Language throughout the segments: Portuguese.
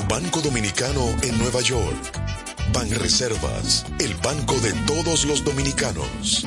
Banco dominicano en Nueva York. Banreservas, el banco de todos los dominicanos.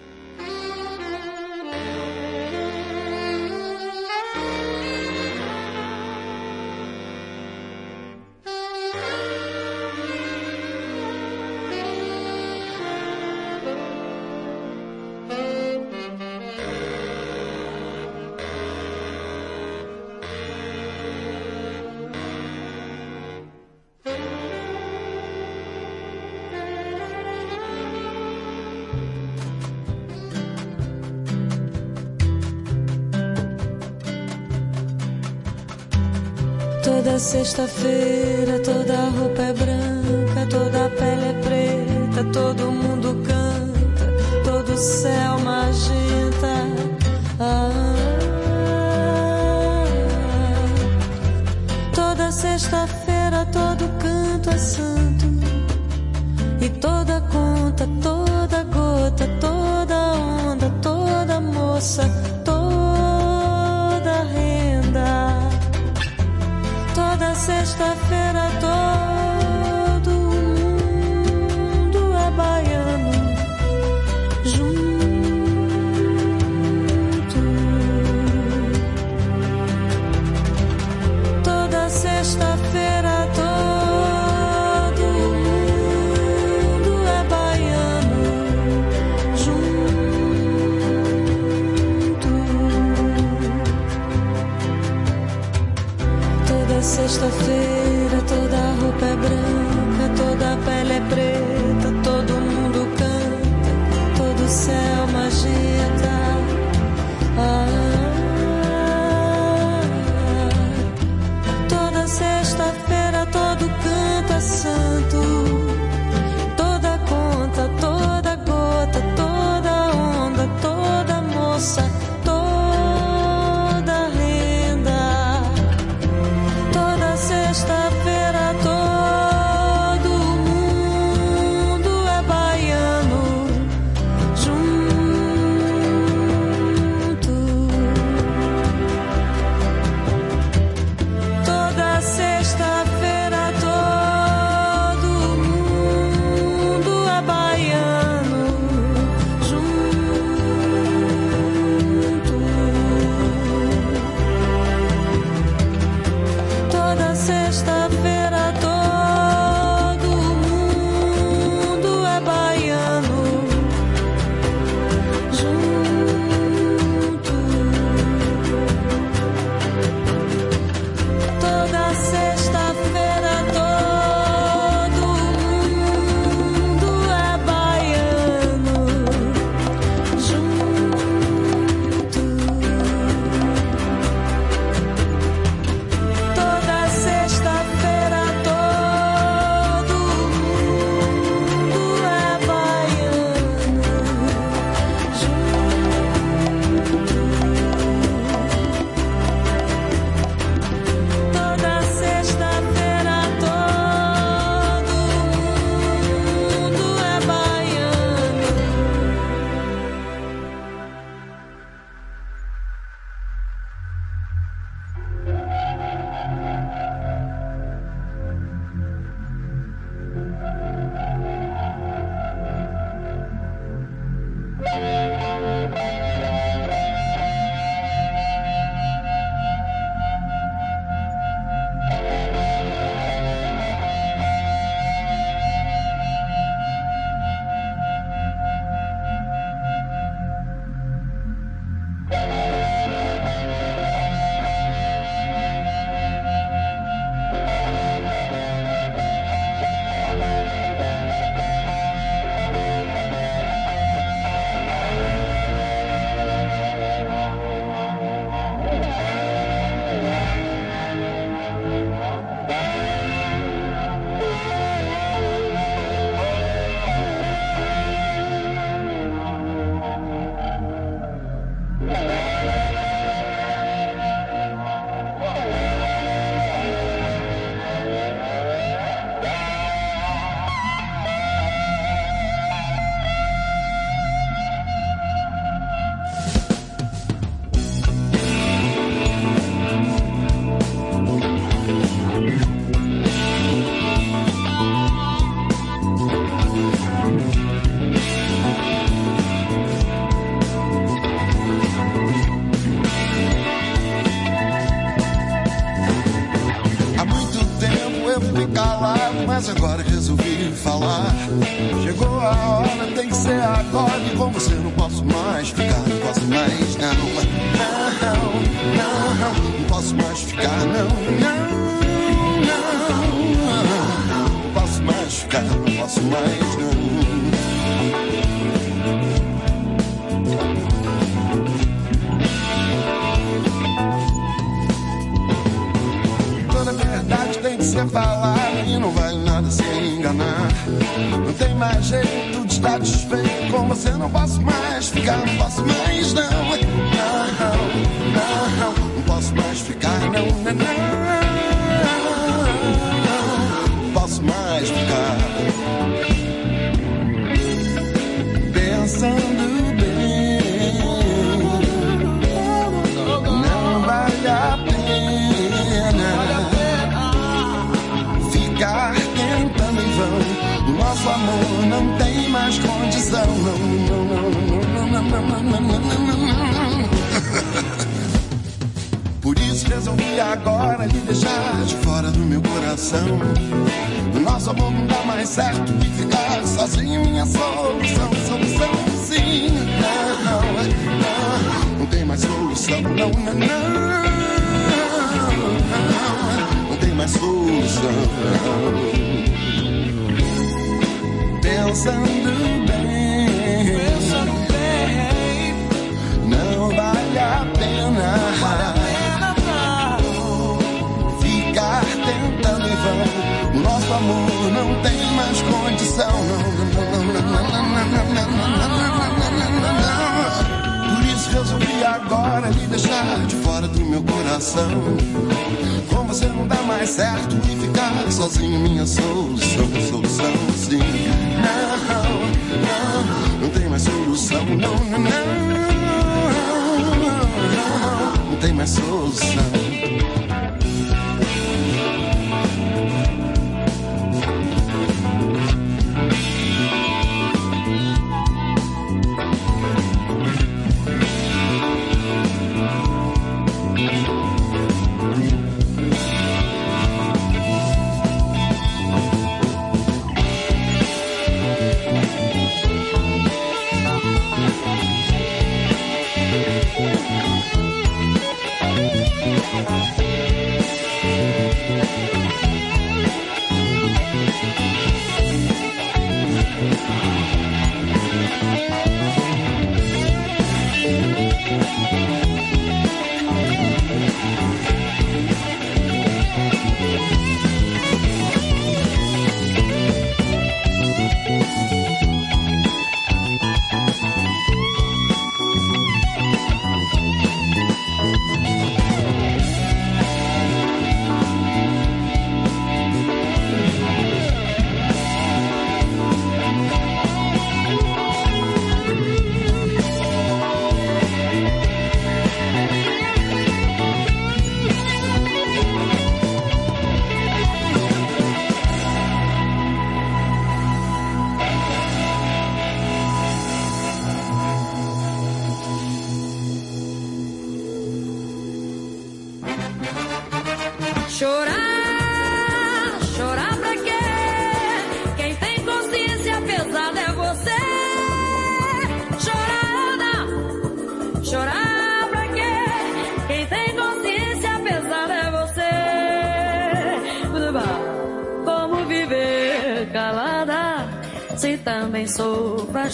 Toda sexta-feira,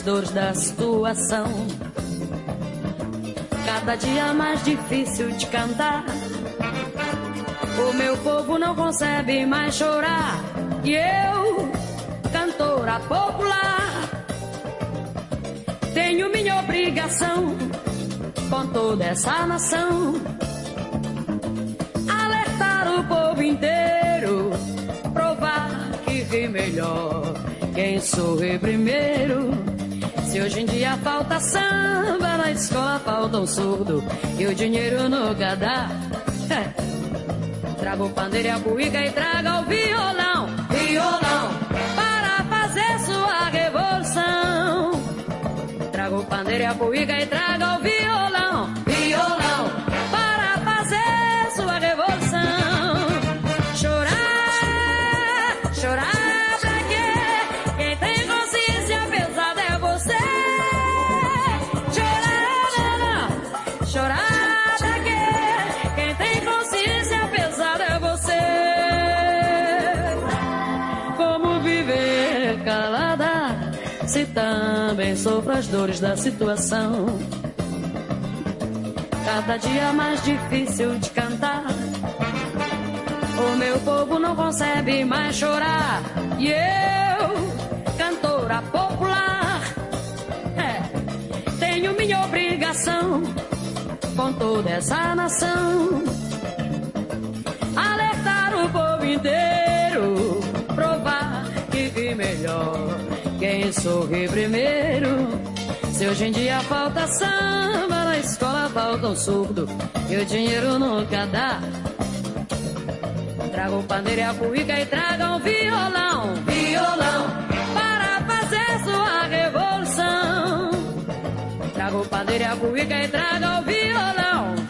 dores da situação. Cada dia mais difícil de cantar. O meu povo não concebe mais chorar. E eu, cantora popular, tenho minha obrigação com toda essa nação. Alertar o povo inteiro, provar que ri melhor quem sorri primeiro. Hoje em dia falta samba, na escola falta um surdo e o dinheiro nunca dá. É. Traga o pandeiro e a buíca e traga o violão, violão, para fazer sua revolução. Traga o pandeiro e a buíca e traga o violão, também sofro as dores da situação. Cada dia mais difícil de cantar. O meu povo não concebe mais chorar. E eu, cantora popular, é, tenho minha obrigação com toda essa nação. Alertar o povo inteiro, provar que vi melhor quem sorri primeiro. Se hoje em dia falta samba, na escola falta um surdo e o dinheiro nunca dá. Traga um pandeiro e a cuíca e traga um violão, violão, para fazer sua revolução. Traga o pandeiro e a cuíca e traga violão, violão,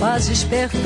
só me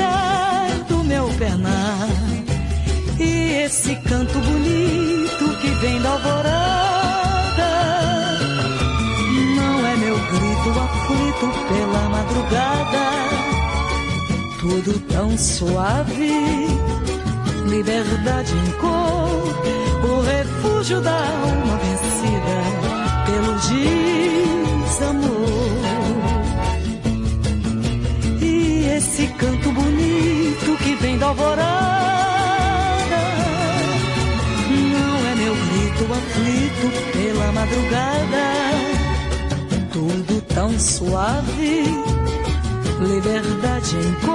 liberdade. em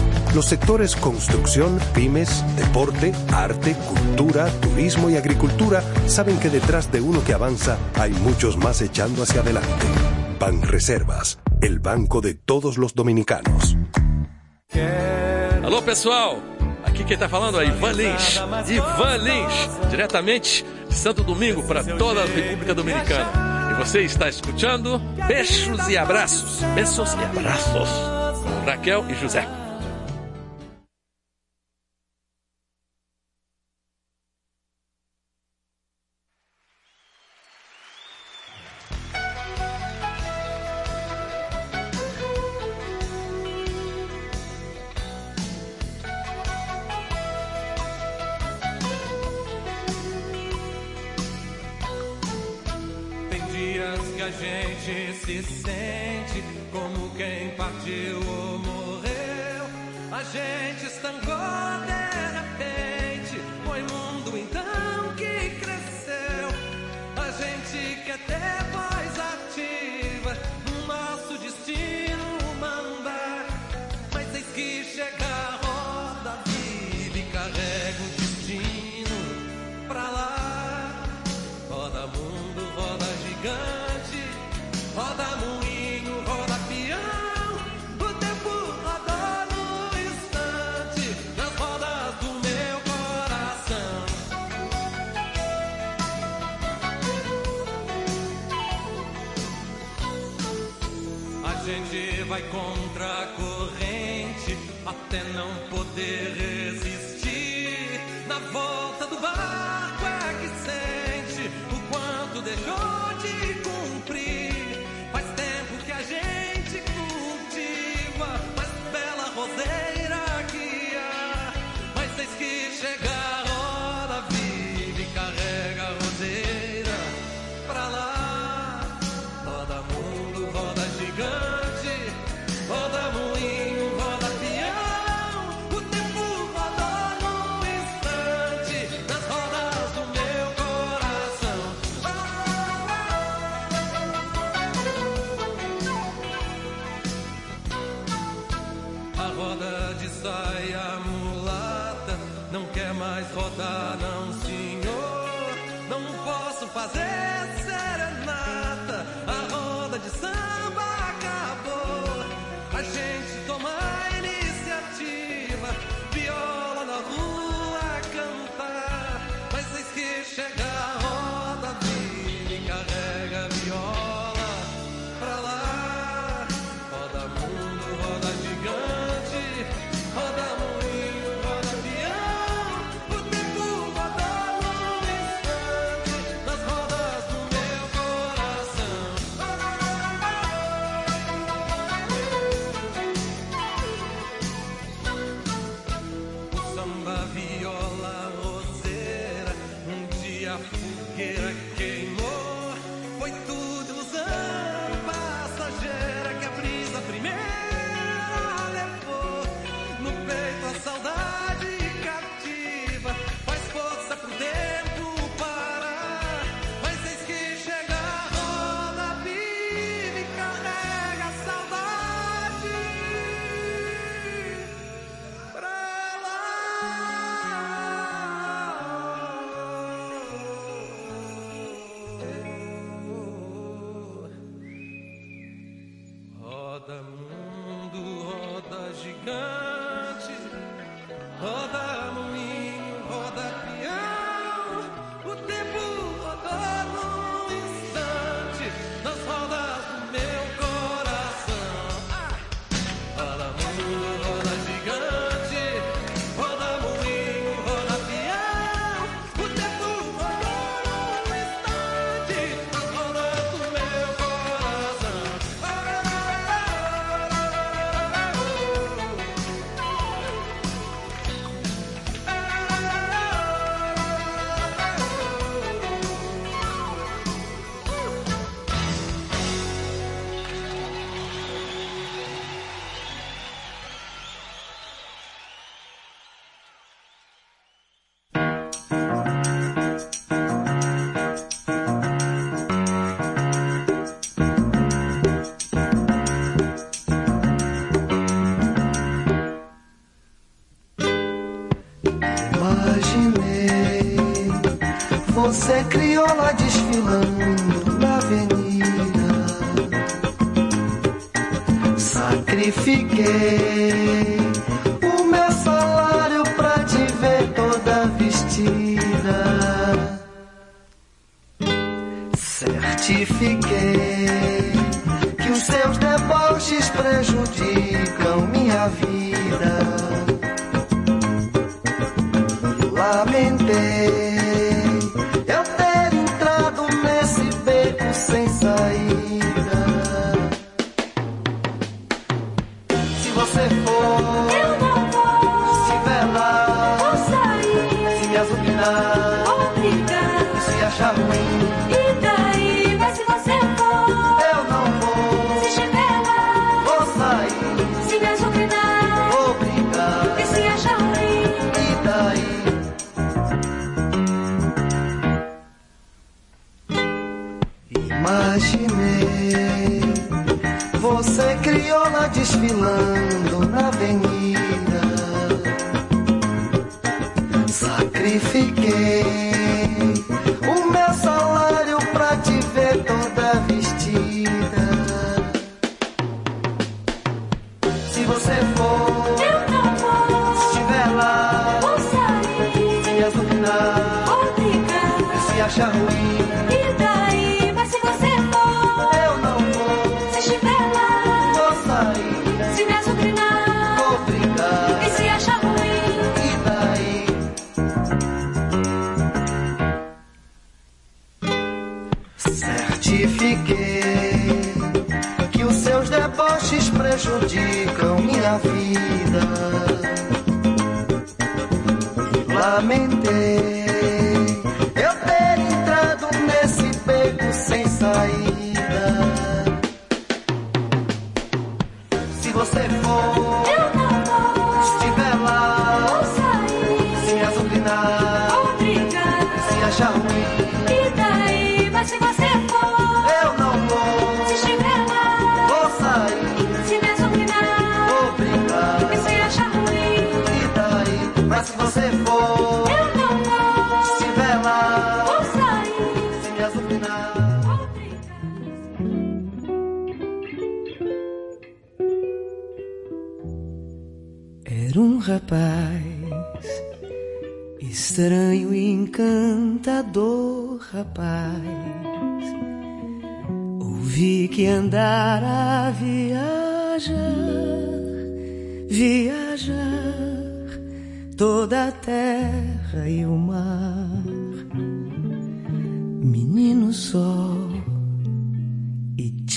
Los sectores construcción, pymes, deporte, arte, cultura, turismo y agricultura saben que detrás de uno que avanza hay muchos más echando hacia adelante. Ban Reservas, el banco de todos los dominicanos. Alô pessoal, aqui quem está falando é Ivan Lins. Ivan Lins, diretamente de Santo Domingo para toda a República Dominicana. Você está escutando Beijos e Abraços. Beijos e Abraços. Raquel e José.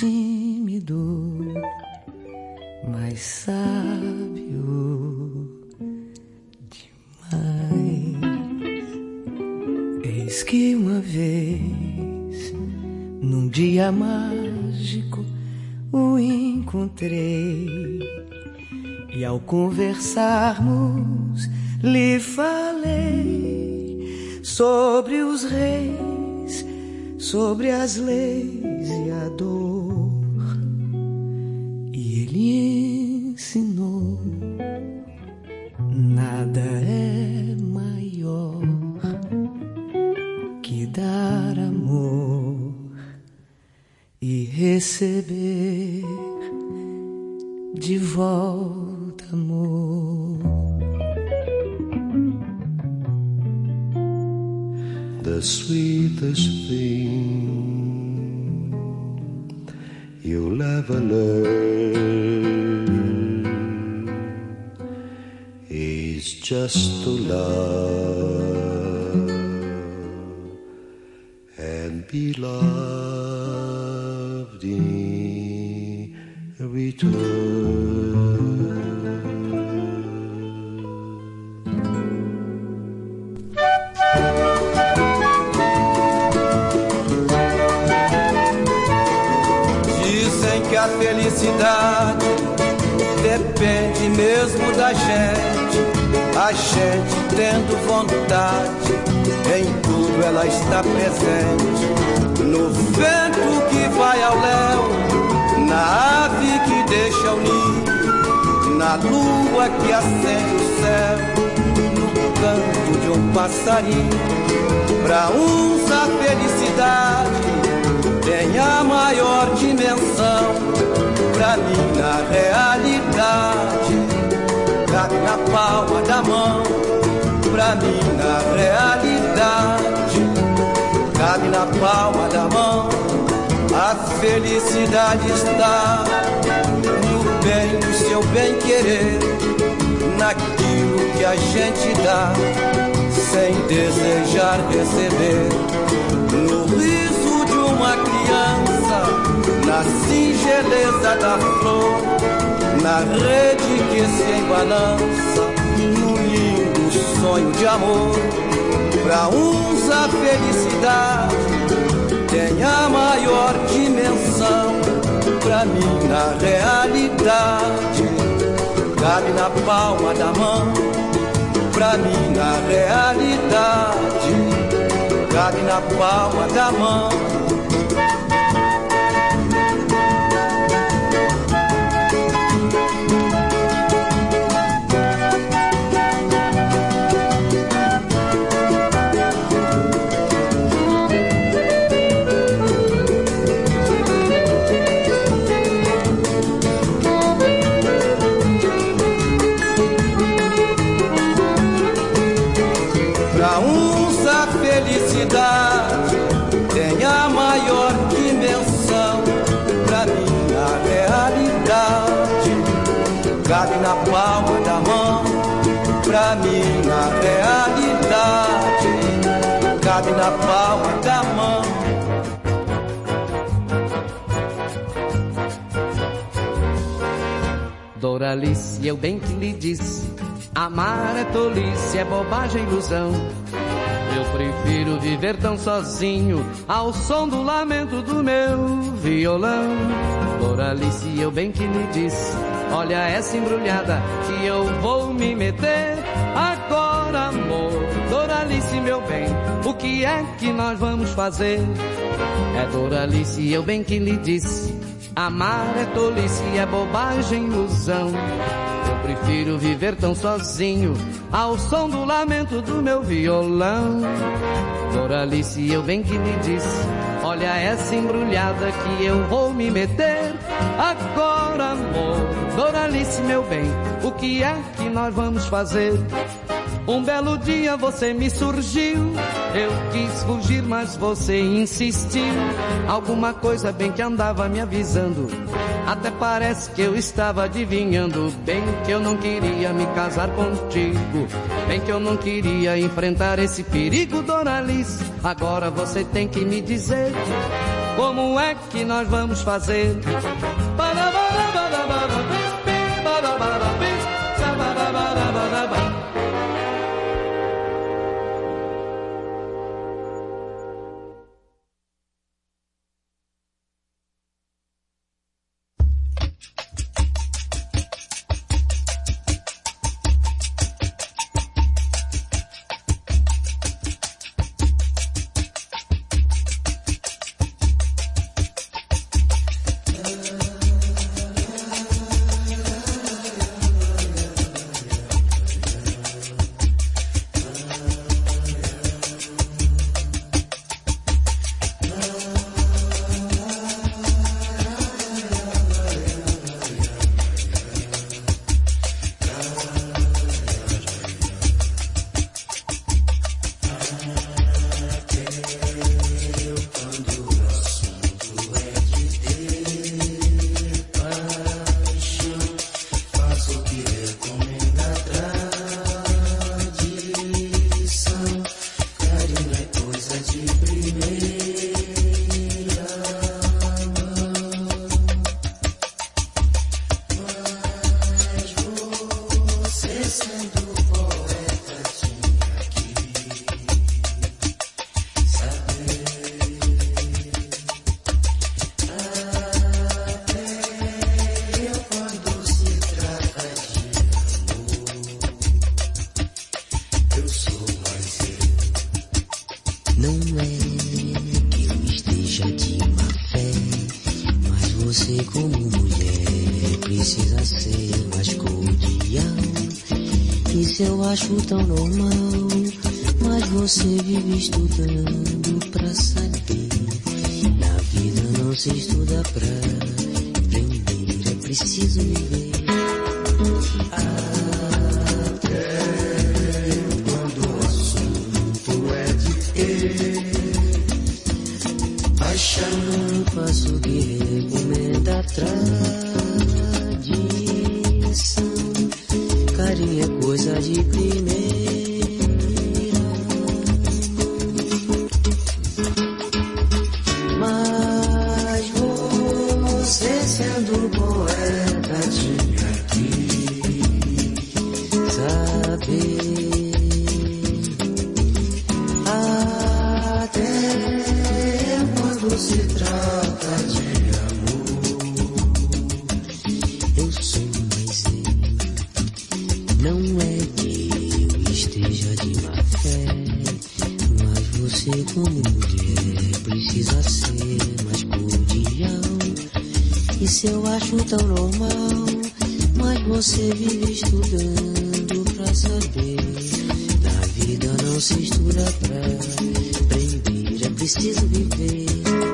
tímido, mas sábio demais. Eis que uma vez, num dia mágico, o encontrei e ao conversarmos lhe falei sobre os reis, sobre as leis prefiro viver tão sozinho ao som do lamento do meu violão. Doralice, eu bem que lhe disse, olha essa embrulhada que eu vou me meter agora, amor. Doralice, meu bem, o que é que nós vamos fazer? É Doralice, eu bem que lhe disse, amar é tolice, é bobagem, ilusão. Eu prefiro viver tão sozinho, ao som do lamento do meu violão. Doralice, eu bem que me disse, olha essa embrulhada que eu vou me meter. Agora, amor, Doralice, meu bem, o que é que nós vamos fazer? Um belo dia você me surgiu, eu quis fugir, mas você insistiu. Alguma coisa bem que andava me avisando, até parece que eu estava adivinhando. Bem que eu não queria me casar contigo, bem que eu não queria enfrentar esse perigo, Doralice. Agora você tem que me dizer como é que nós vamos fazer. Acho tão normal, mas você vive estudando pra saber. Na vida não se estuda pra Não é que eu esteja de má fé, mas você como mulher precisa ser mais cordial. Isso eu acho tão normal, mas você vive estudando pra saber. Na vida não se estuda pra aprender, é preciso viver.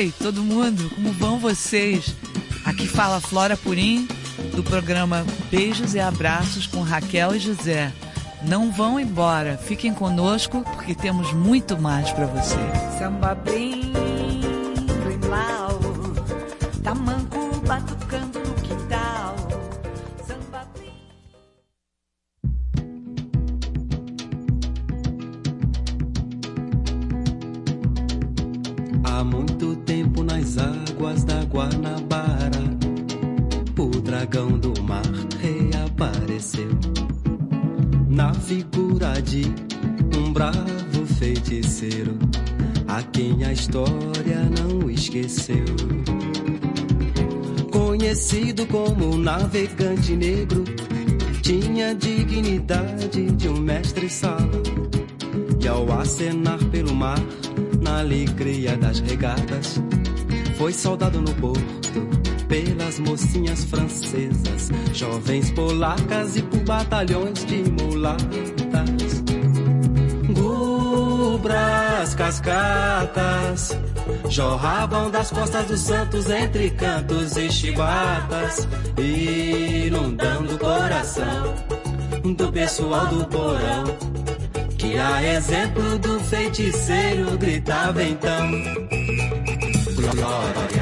Oi, todo mundo, como vão vocês? Aqui fala Flora Purim, do programa Beijos e Abraços com Raquel e José. Não vão embora, fiquem conosco porque temos muito mais para você. Samba navegante negro, tinha dignidade de um mestre-sala. E ao acenar pelo mar, na alegria das regatas, foi soldado no porto pelas mocinhas francesas, jovens polacas e por batalhões de mulatas. Gubras, cascatas, jorravam das costas dos santos entre cantos e chibatas, inundando o coração do pessoal do porão. Que a exemplo do feiticeiro gritava então Glória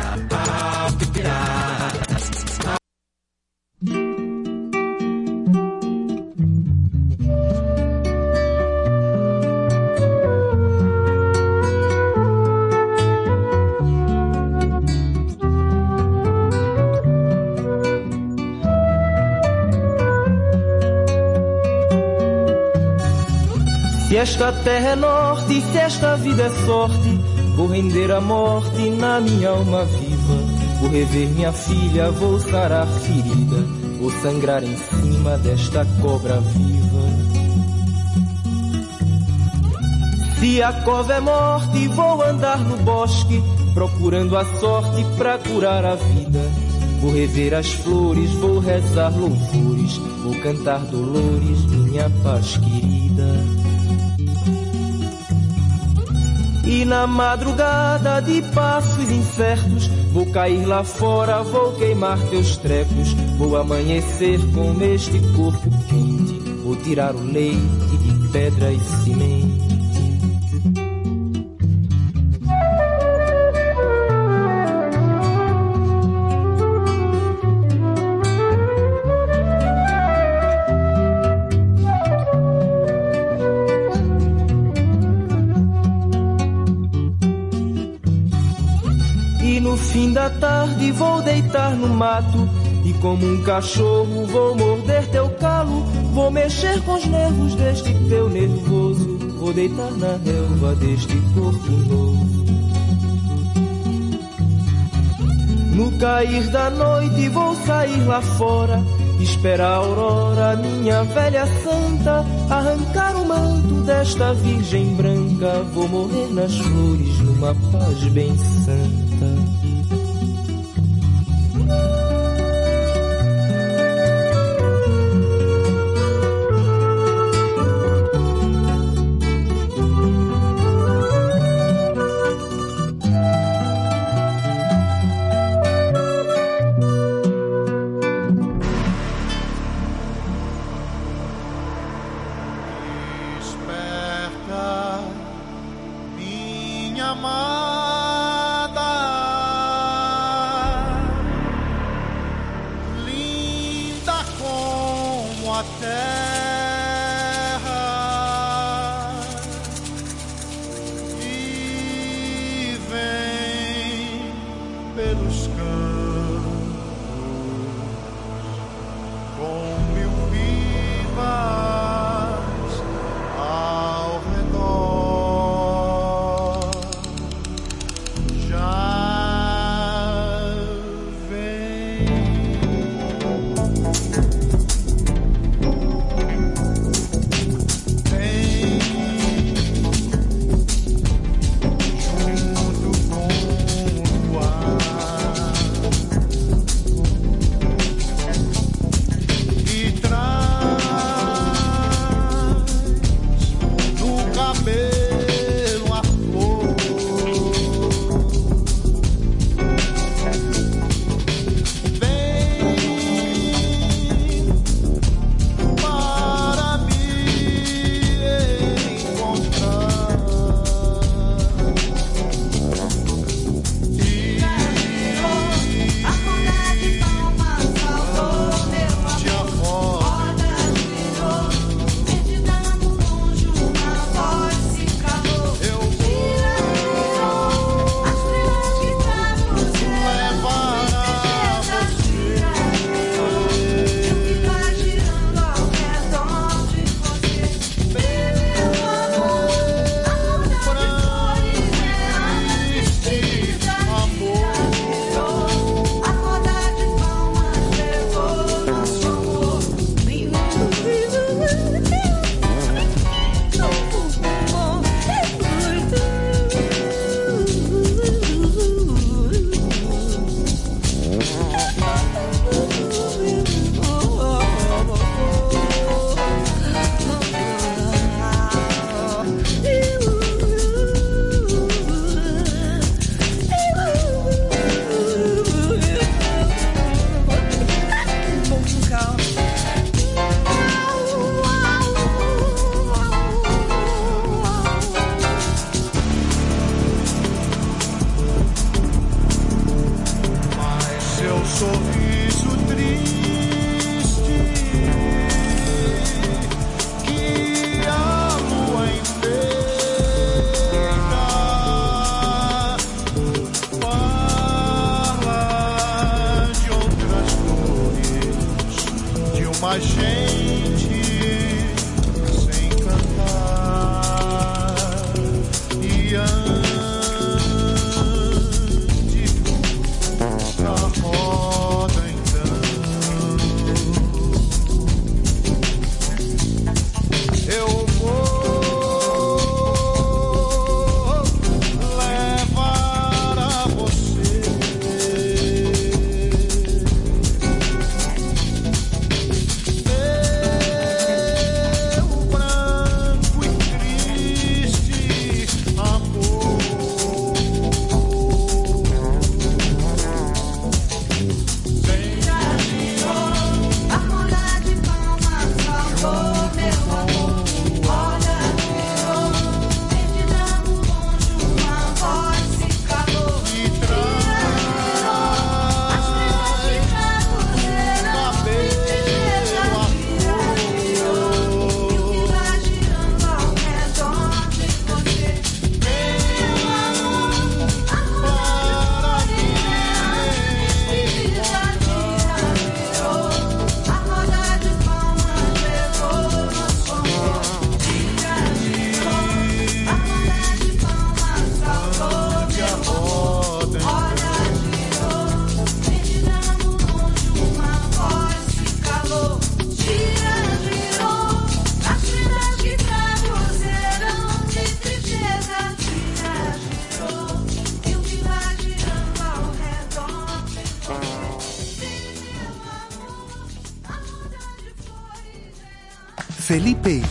Se esta terra é norte, se esta vida é sorte, vou render a morte na minha alma viva. Vou rever minha filha, vou sarar ferida, vou sangrar em cima desta cobra viva. Se a cova é morte, vou andar no bosque, procurando a sorte pra curar a vida. Vou rever as flores, vou rezar louvores, vou cantar dolores, minha paz querida. E na madrugada de passos incertos, vou cair lá fora, vou queimar teus trecos, vou amanhecer com este corpo quente, vou tirar o leite de pedra e cimento. Deitar no mato. E como um cachorro vou morder teu calo. Vou mexer com os nervos deste teu nervoso. Vou deitar na relva deste corpo novo. No cair da noite vou sair lá fora. Esperar a aurora, minha velha santa. Arrancar o manto desta virgem branca. Vou morrer nas flores numa paz bem santa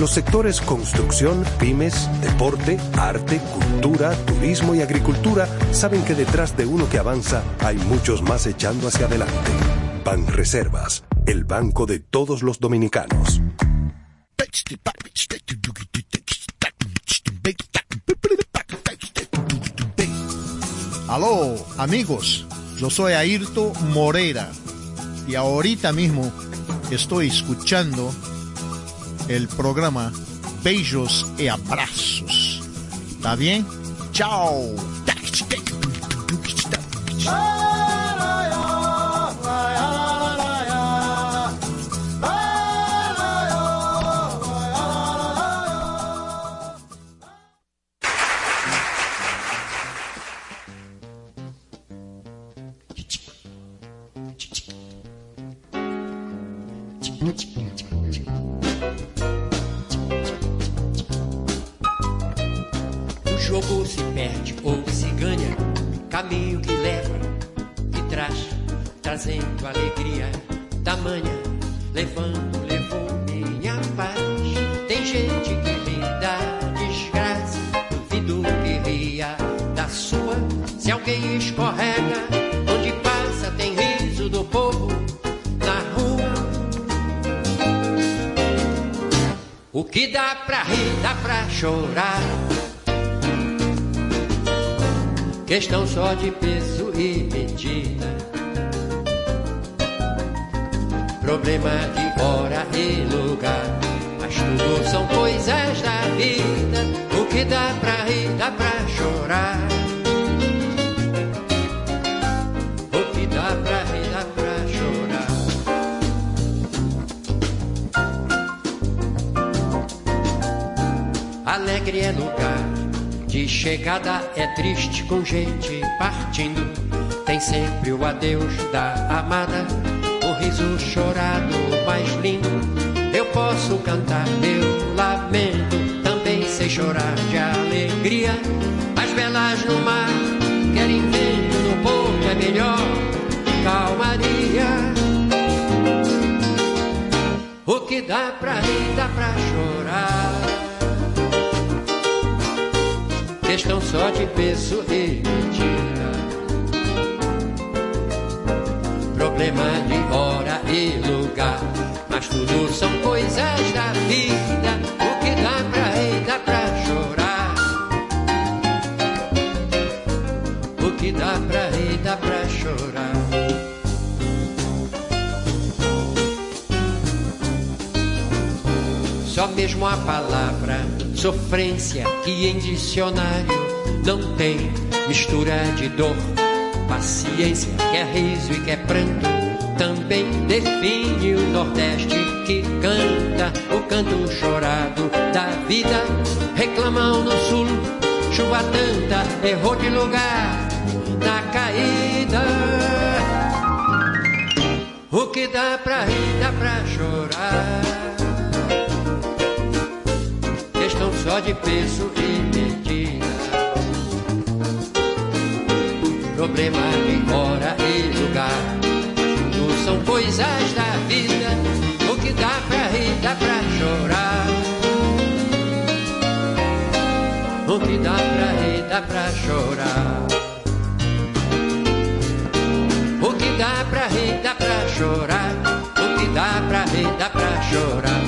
Los sectores construcción, pymes, deporte, arte, cultura, turismo y agricultura saben que detrás de uno que avanza hay muchos más echando hacia adelante. Banreservas, el banco de todos los dominicanos. Aló, amigos, yo soy Ayrto Moreira y ahorita mismo estoy escuchando el programa Beijos y Abrazos. ¿Está bien? Chao. Chorar. Questão só de peso e medida. Problema de hora e lugar. Mas tudo são é lugar de chegada, é triste com gente partindo. Tem sempre o adeus da amada, o riso chorado mais lindo. Eu posso cantar meu lamento, também sei chorar de alegria. As velas no mar querem vento, no porto é melhor calmaria. O que dá pra rir, dá pra Questão só de peso e medida. Problema de hora e lugar. Mas tudo são coisas da vida. O que dá pra rir, dá pra chorar. O que dá pra rir, dá pra chorar. Só mesmo a palavra sofrência que em dicionário não tem mistura de dor. Paciência que é riso e que é pranto também define o Nordeste que canta o canto chorado da vida. Reclamam no Sul, chuva tanta, errou de lugar na caída. O que dá pra rir, dá pra chorar. Só de peso e medida. Problema de hora e lugar. Tudo são coisas da vida. O que dá pra rir, dá pra chorar. O que dá pra rir, dá pra chorar. O que dá pra rir, dá pra chorar. O que dá pra rir, dá pra chorar.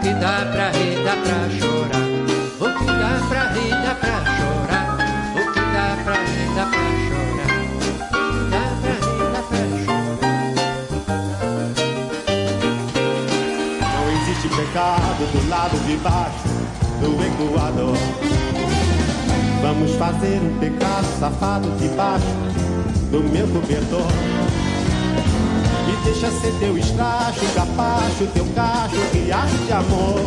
Que dá pra rir, dá pra chorar. O que dá pra rir, dá pra chorar. O que dá pra rir, dá pra chorar. Dá pra rir, dá pra Não existe pecado do lado de baixo do Equador. Vamos fazer um pecado safado debaixo do meu cobertor. Deixa ser teu escracho, capacho, teu cacho, riacho de amor.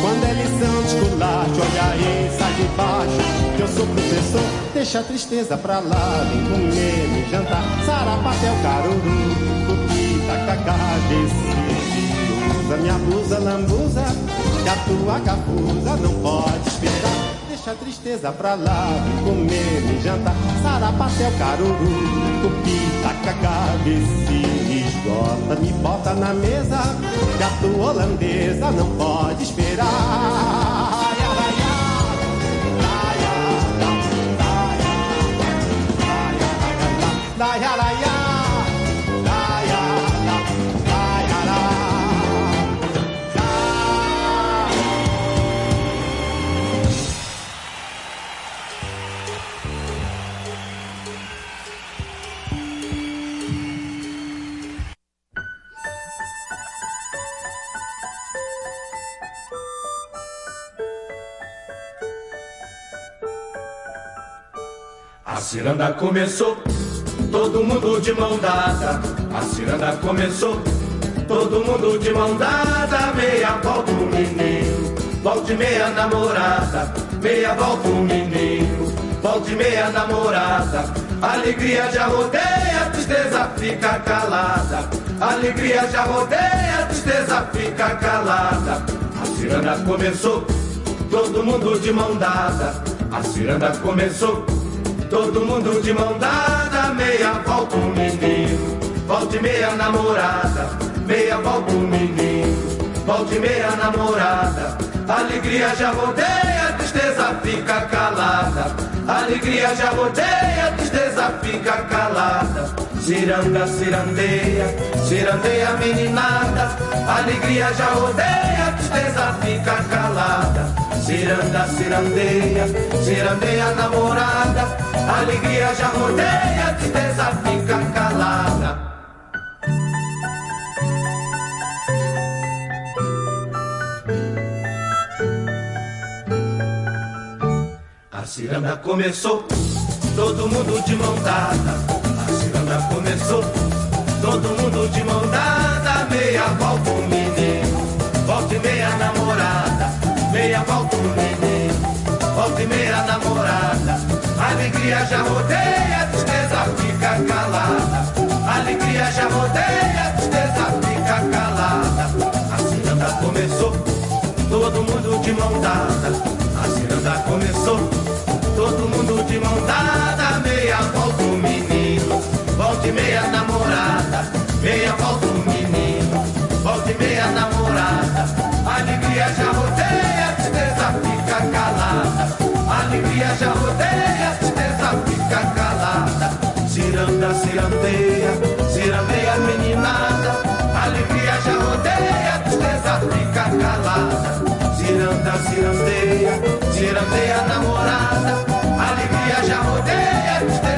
Quando é lição de olha aí, sai de baixo, que eu sou professor. Deixa a tristeza pra lá, vem comer, me jantar, sarapatel, caruru, tupi, tacacá, decide, usa minha blusa, lambuza, que a tua cafusa não pode esperar. Deixa a tristeza pra lá, vem comer, me jantar, sarapatel, caruru, tupi, tacacá, decide, esgota, me bota na mesa, tua holandesa não pode esperar. Ai, ai, ai, ai, ciranda começou, todo mundo de mão dada. A ciranda começou, todo mundo de mão dada. Meia volta o menino, volte meia namorada. Meia volta o menino, volte meia namorada. Alegria já rodeia, tristeza fica calada. Alegria já rodeia, tristeza fica calada. A ciranda começou, todo mundo de mão dada. A ciranda começou. Todo mundo de mão dada, meia volta o menino, volte meia namorada, meia volta o menino, volte meia namorada. Alegria já rodeia, tristeza fica calada. Alegria já rodeia, tristeza fica calada. Ciranda, cirandeia, cirandeia meninada. Alegria já rodeia, tristeza fica calada. Ciranda, cirandeia, cirandeia namorada. Alegria já rodeia, tristeza fica calada. A ciranda começou, todo mundo de mão dada. A ciranda começou, todo mundo de mão dada. Meia volta o menino, volta e meia namorada. Meia volta o menino, volta e meia namorada. Alegria já rodeia, tristeza fica calada. Alegria já rodeia, tristeza fica calada. A ciranda começou, todo mundo de mão dada. A ciranda começou, todo mundo de mão dada. Meia volta o menino, volta e meia namorada. Meia volta o menino, volta e meia namorada. Alegria já rodeia, tristeza fica calada a tristeza fica calada. Ciranda, cirandeia, cirandeia meninada. Alegria já rodeia, tristeza fica calada. Ciranda, cirandeia, cirandeia namorada. Alegria já rodeia, tristeza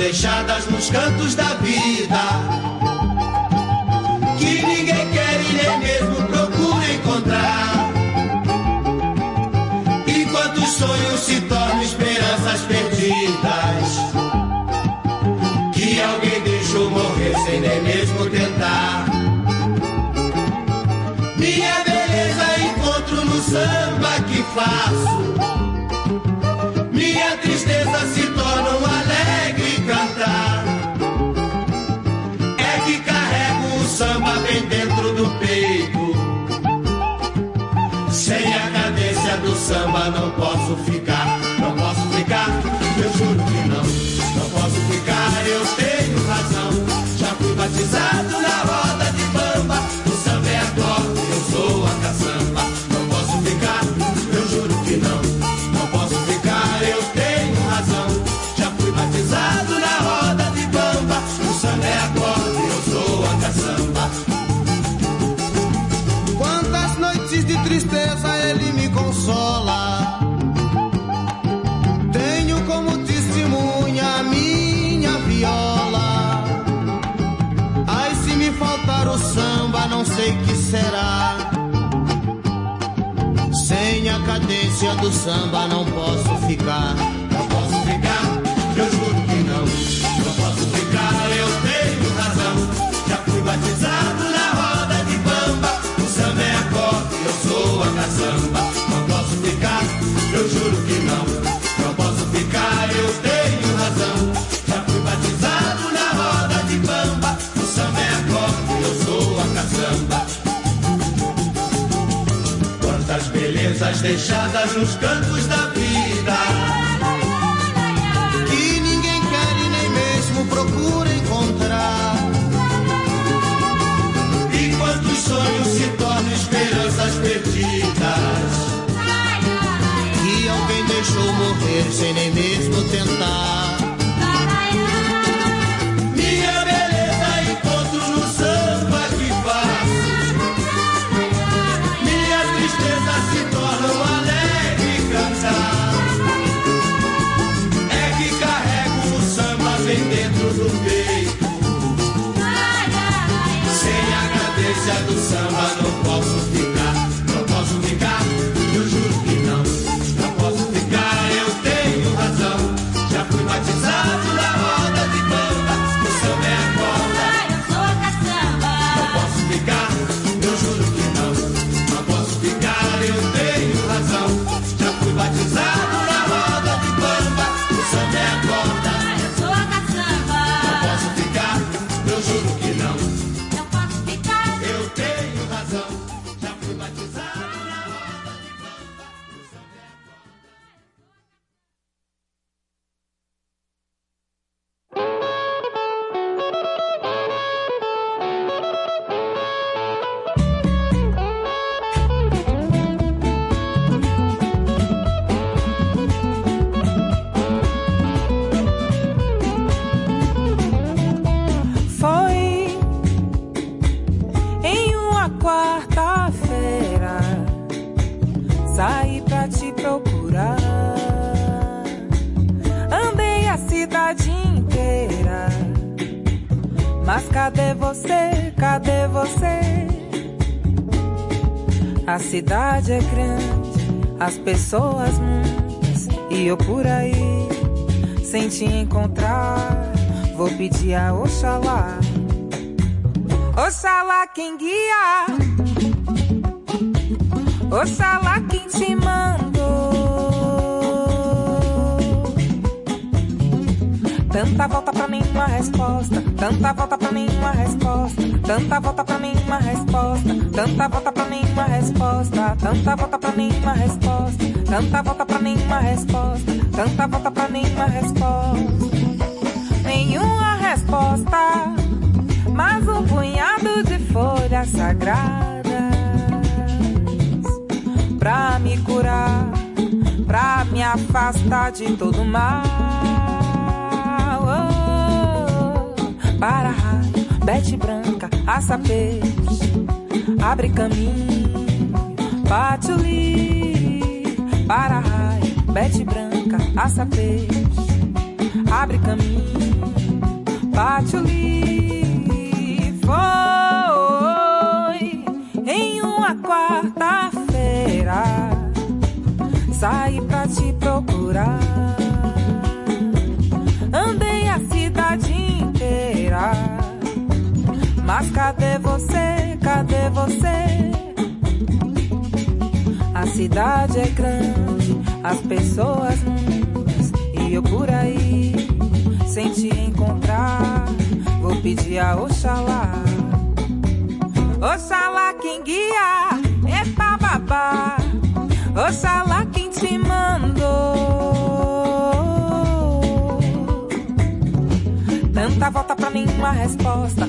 deixadas nos cantos da vida. Não posso ficar, não posso ficar, eu juro que não, não posso ficar, eu tenho razão. Já fui batizado na roda de bamba, o samba é a corda, eu sou a caçamba. Não posso ficar, eu juro que não, não posso ficar, eu tenho razão. Já fui batizado na roda de bamba, o samba é a corda, eu sou a caçamba. Quantas noites de tristeza samba, não posso ficar. Deixadas nos cantos da vida. Que ninguém quer e nem mesmo procura encontrar. E quantos sonhos se tornam esperanças perdidas. Que alguém deixou morrer sem nem mesmo tentar. Samba não Oxalá. Oxalá quem guia. Oxalá quem te mandou. Tanta volta pra nenhuma resposta. Tanta volta pra nenhuma resposta. Tanta volta pra nenhuma resposta. Tanta volta pra nenhuma resposta. Tanta volta pra nenhuma resposta. Tanta volta pra nenhuma resposta. Tanta volta pra nenhuma resposta resposta, mas um punhado de folhas sagradas pra me curar, pra me afastar de todo mal. Oh, para raio, bete branca, aça abre caminho, patchouli. Para raio, bete branca, aça peixe, abre caminho. Patchouli foi em uma quarta-feira. Saí pra te procurar. Andei a cidade inteira. Mas cadê você? Cadê você? A cidade é grande, as pessoas muitas, e eu por aí, sem te encontrar, vou pedir a Oxalá. Oxalá quem guia, é babá. Oxalá quem te mandou. Tanta volta pra nenhuma resposta,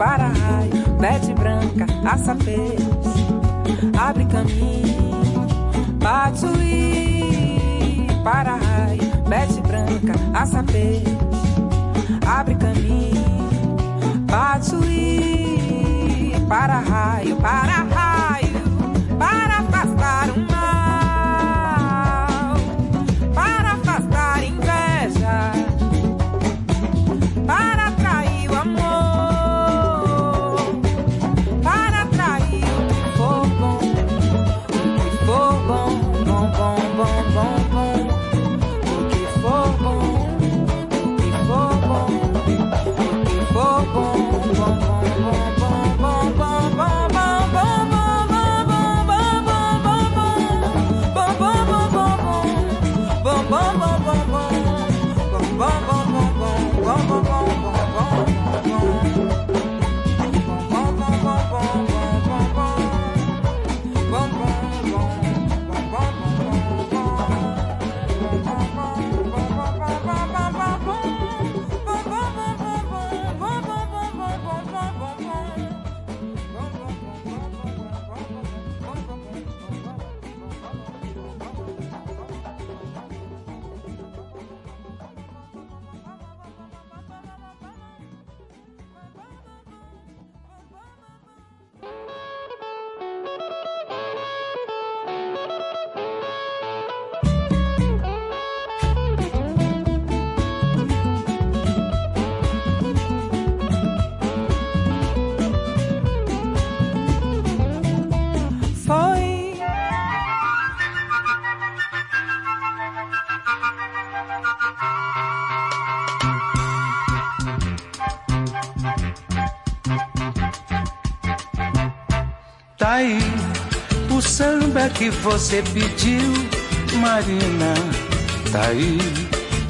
Oh, para raio, bete branca, açapês, abre caminho, batuí. Para raio, bete branca, açapês, abre caminho, batuí. Para raio, que você pediu, Marina. Tá aí,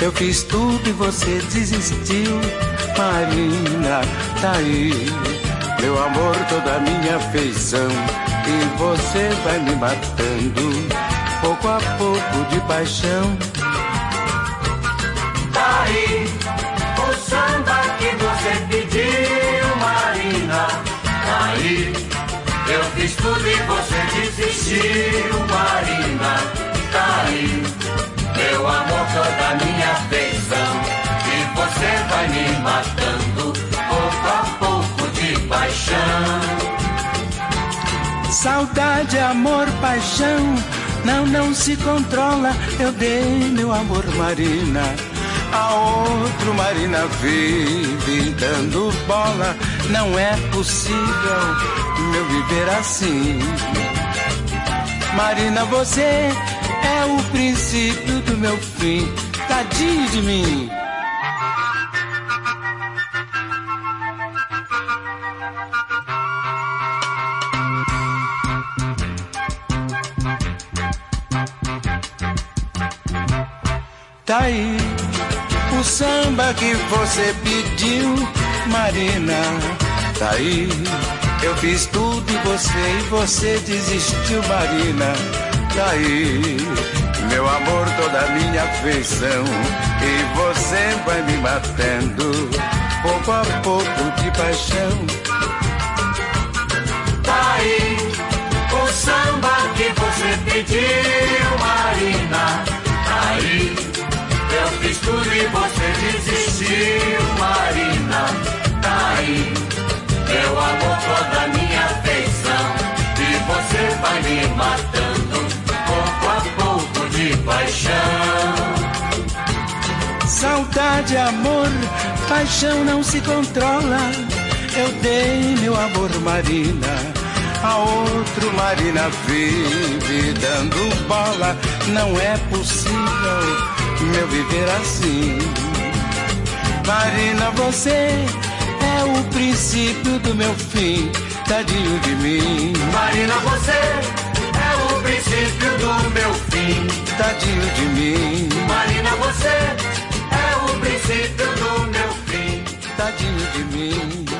eu fiz tudo e você desistiu, Marina. Tá aí, meu amor, toda a minha afeição. E você vai me matando, pouco a pouco de paixão. Tá aí o samba que você pediu, Marina. Tá aí, eu fiz tudo e você desistiu, Marina. Tá aí, meu amor, toda minha afeição. E você vai me matando, pouco a pouco de paixão. Saudade, amor, paixão, não, não se controla. Eu dei meu amor, Marina. A outro Marina vive dando bola. Não é possível meu viver assim. Marina, você é o princípio do meu fim. Tadinho de mim. Tá aí o samba que você pediu, Marina. Tá aí, eu fiz tudo e você e você desistiu, Marina. Tá aí, meu amor, toda minha afeição. E você vai me matando, pouco a pouco de paixão. Tá aí o samba que você pediu, Marina. Tá aí, eu fiz tudo e você desistiu, Marina. Tá aí, meu amor, toda minha afeição. E você vai me matando, pouco a pouco de paixão. Saudade, amor, paixão não se controla. Eu dei meu amor, Marina. A outro Marina vive dando bola. Não é possível meu viver assim. Marina, você é o princípio do meu fim. Tadinho de mim. Marina, você é o princípio do meu fim. Tadinho de mim. Marina, você é o princípio do meu fim. Tadinho de mim.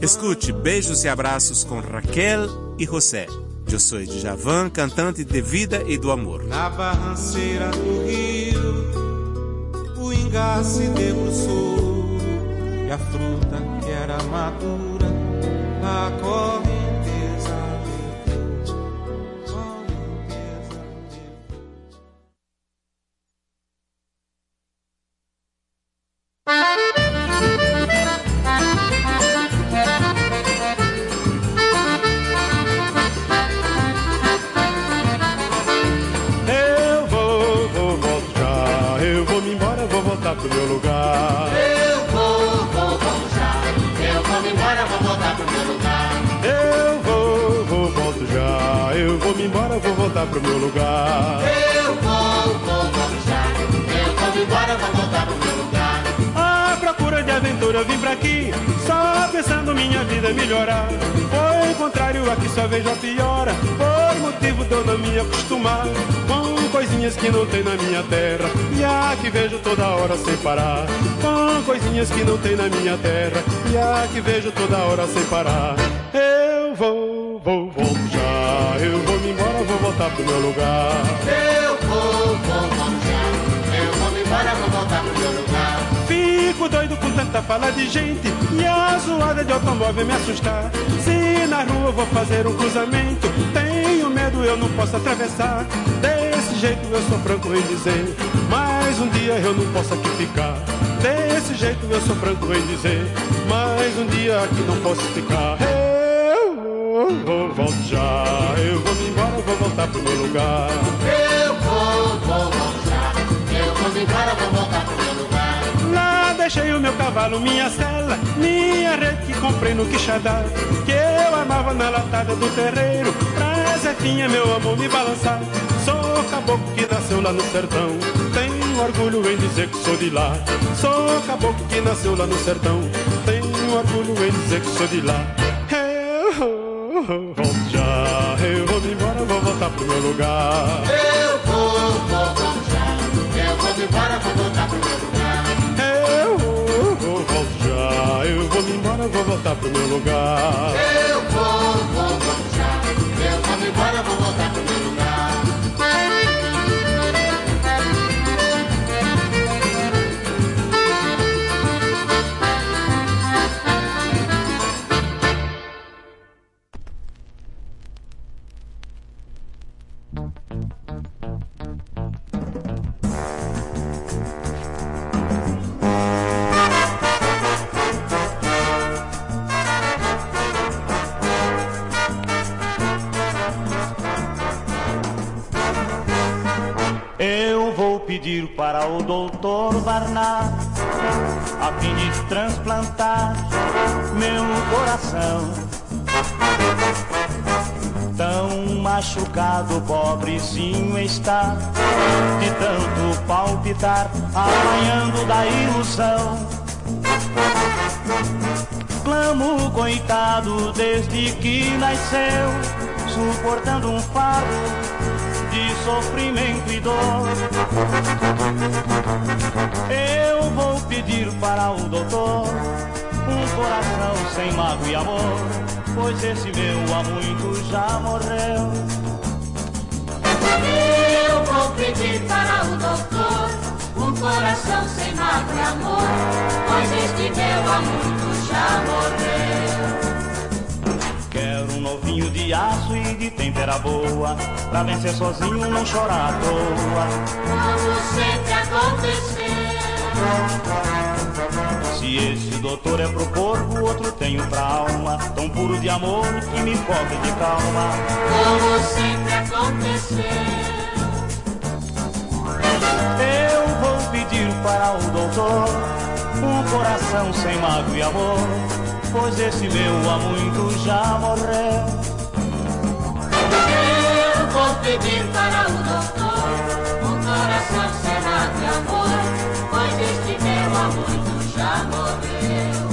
Escute Beijos e Abraços com Raquel e José. Eu sou Djavan, cantante de vida e do amor. Na barranceira do rio, o ingá se debruçou. E a fruta que era madura, a correnteza só pensando minha vida melhorar. Foi contrário, aqui só vejo a piora, por motivo de eu não me acostumar com coisinhas que não tem na minha terra. E aqui vejo toda hora sem parar, com coisinhas que não tem na minha terra. E aqui vejo toda hora sem parar. Eu vou, vou, volto já. Eu vou me embora, vou voltar pro meu lugar. Eu Fico doido com tanta fala de gente e a zoada de automóvel me assustar. Se na rua eu vou fazer um cruzamento, tenho medo, eu não posso atravessar. Desse jeito eu sou franco em dizer, mas um dia eu não posso aqui ficar. Desse jeito eu sou franco em dizer, mas um dia aqui não posso ficar. Eu vou, volto já, eu vou me embora, vou voltar pro meu lugar. Eu vou, já. Eu vou me embora, vou voltar pro meu lugar. Deixei o meu cavalo, minha cela, minha rede que comprei no Quixadá, que eu amava na latada do terreiro, pra Zefinha, meu amor, me balançar. Sou caboclo que nasceu lá no sertão, tenho orgulho em dizer que sou de lá. Sou caboclo que nasceu lá no sertão, tenho orgulho em dizer que sou de lá. Eu volto já, eu vou embora, vou voltar pro meu lugar. Eu vou, vou, vou já. Eu vou embora, vou voltar pro meu lugar. Embora, vou voltar pro meu lugar. Eu vou, vou, já. Eu vou embora, vou voltar pro meu lugar. Pedir para o doutor Barnard a fim de transplantar meu coração. Tão machucado, pobrezinho está, de tanto palpitar, arranhando da ilusão. reclamo, coitado, desde que nasceu, suportando um fardo de sofrimento e dor. Eu vou pedir para o doutor um coração sem mágoa e amor, pois esse meu há muito já morreu. Eu vou pedir para o doutor um coração sem mágoa e amor, pois este meu há muito já morreu. Quero um novinho de aço e de tempera boa, pra vencer sozinho não chorar à toa. Como sempre aconteceu. Se esse doutor é pro corpo, outro tenho pra alma, tão puro de amor que me cobre de calma. Como sempre aconteceu. Eu vou pedir para o doutor um coração sem mágoa e amor, pois esse meu há muito já morreu. Pedir para o doutor um coração sem mágoa e amor, pois este meu muito já morreu.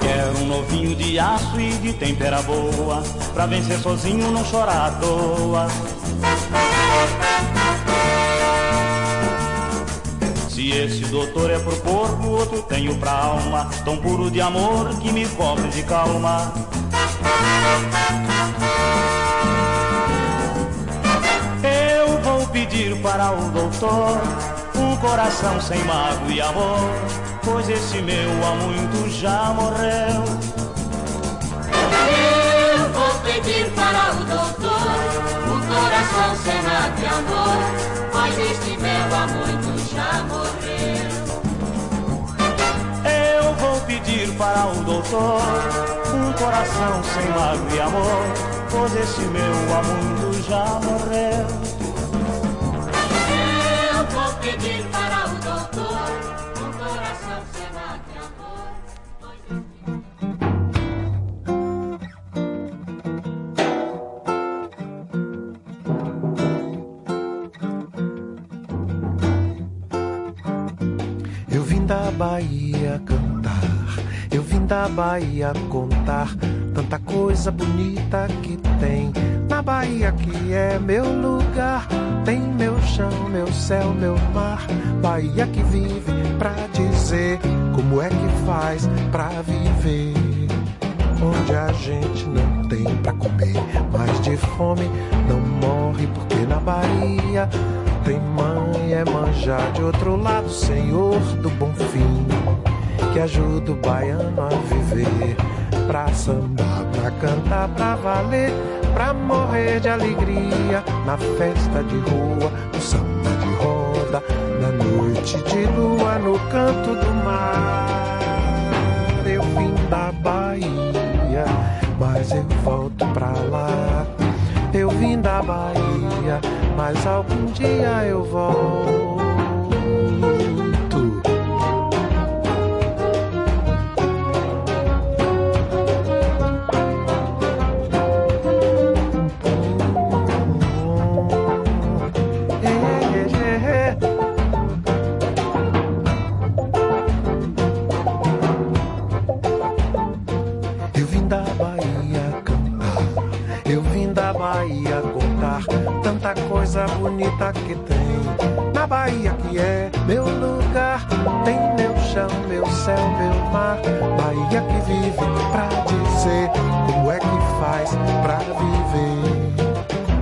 Quero um novinho de aço e de tempera boa, pra vencer sozinho não chorar à toa. Se esse doutor é pro corpo, outro tenho pra alma, tão puro de amor que me cobre de calma. Pedir para o doutor um coração sem mágoa e amor, pois esse meu há muito já morreu. Eu vou pedir para o doutor um coração sem mágoa e amor, pois este meu há muito já morreu. Eu vou pedir para o doutor um coração sem mágoa e amor, pois esse meu há muito já morreu. Pedir para o doutor um coração sem mágoa e amor. Eu vim da Bahia cantar, eu vim da Bahia contar tanta coisa bonita que tem. Na Bahia que é meu lugar, tem meu chão, meu céu, meu mar. Bahia que vive pra dizer como é que faz pra viver. Onde a gente não tem pra comer, mas de fome não morre, porque na Bahia tem mãe, é manjar de outro lado, Senhor do bom fim, que ajuda o baiano a viver, pra sambar, pra cantar, pra valer, pra morrer de alegria, na festa de rua, no samba de roda, na noite de lua, no canto do mar. Eu vim da Bahia, mas eu volto pra lá. Eu vim da Bahia, mas algum dia eu volto. Bonita que tem. Na Bahia que é meu lugar, tem meu chão, meu céu, meu mar. Bahia que vive pra dizer como é que faz pra viver.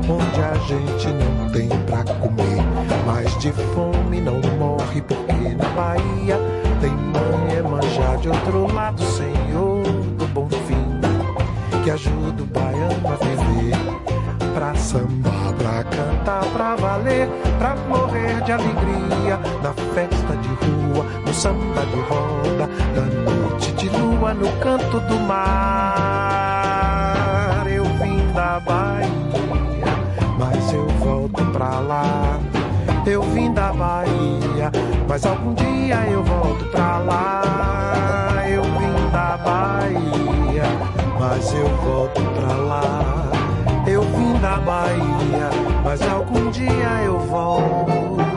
Onde a gente não tem pra comer, mas de fome não morre, porque na Bahia tem mãe, é manjar de outro lado, Senhor do bom fim, que ajuda o baiano a viver. Pra sambar, pra cantar, pra valer, pra morrer de alegria, na festa de rua, no samba de roda, na noite de lua, no canto do mar. Eu vim da Bahia mas eu volto pra lá. Eu vim da Bahia, mas algum dia eu volto pra lá. Eu vim da Bahia, mas eu volto pra lá. Da Bahia, mas algum dia eu volto.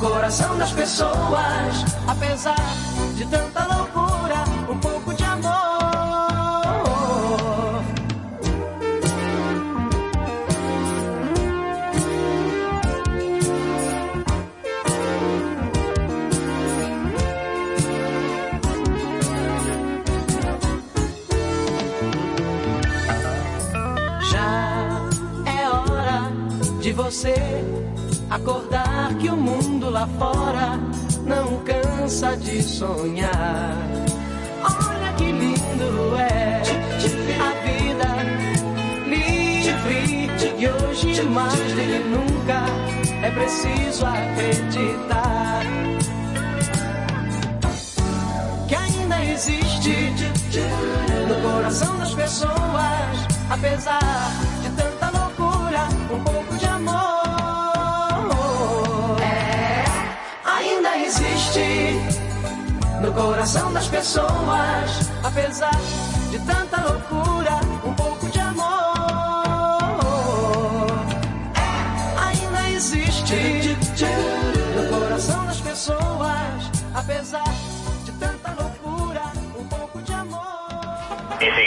coração das pessoas, apesar de tanto preciso acreditar que ainda existe no coração das pessoas, apesar de tanta loucura, um pouco de amor. É, ainda existe no coração das pessoas, apesar de tanta loucura.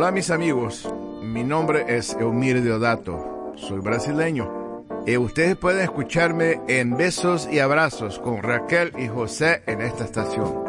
Hola mis amigos, mi nombre es Eumir Deodato, soy brasileño. Y ustedes pueden escucharme en Besos y Abrazos con Raquel y José en esta estación.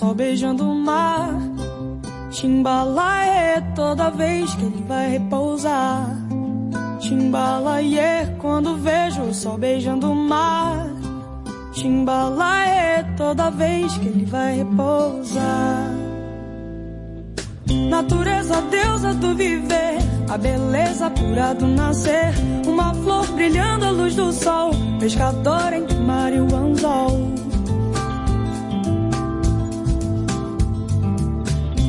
Sol beijando o mar. Chimbalaie toda vez que ele vai repousar. Chimbalaie quando vejo o sol beijando o mar. Chimbalaie toda vez que ele vai repousar. Natureza, deusa do viver, a beleza pura do nascer. Uma flor brilhando à luz do sol, pescador entre mar e o anzol.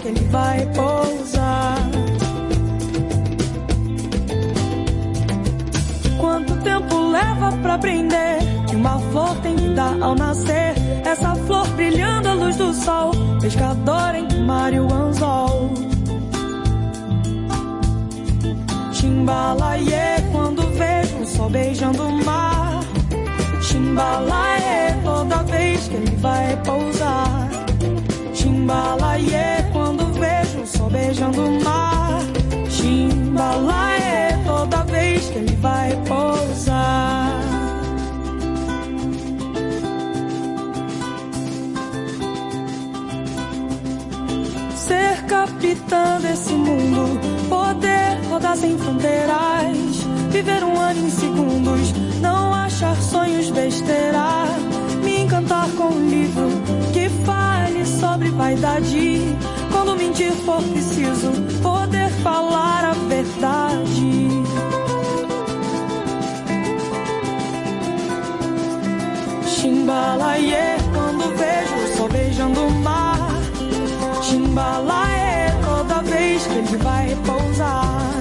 que ele vai repousar. Quanto tempo leva pra aprender que uma flor tem vida ao nascer? Essa flor brilhando à luz do sol, pescador em mar e o anzol. Chimbalaie, quando vejo o sol beijando o mar. Chimbalaie, toda vez que ele vai pousar. Chimbalaie, quando sol beijando o mar. Chimbalaie, toda vez que ele vai pousar. Ser capitã desse mundo, poder rodar sem fronteiras, viver um ano em segundos, não achar sonhos besteira, me encantar com um livro que fale sobre vaidade. Quando mentir for preciso, poder falar a verdade. Chimbalaie, quando vejo sol beijando o mar. Chimbalaie, toda vez que ele vai pousar.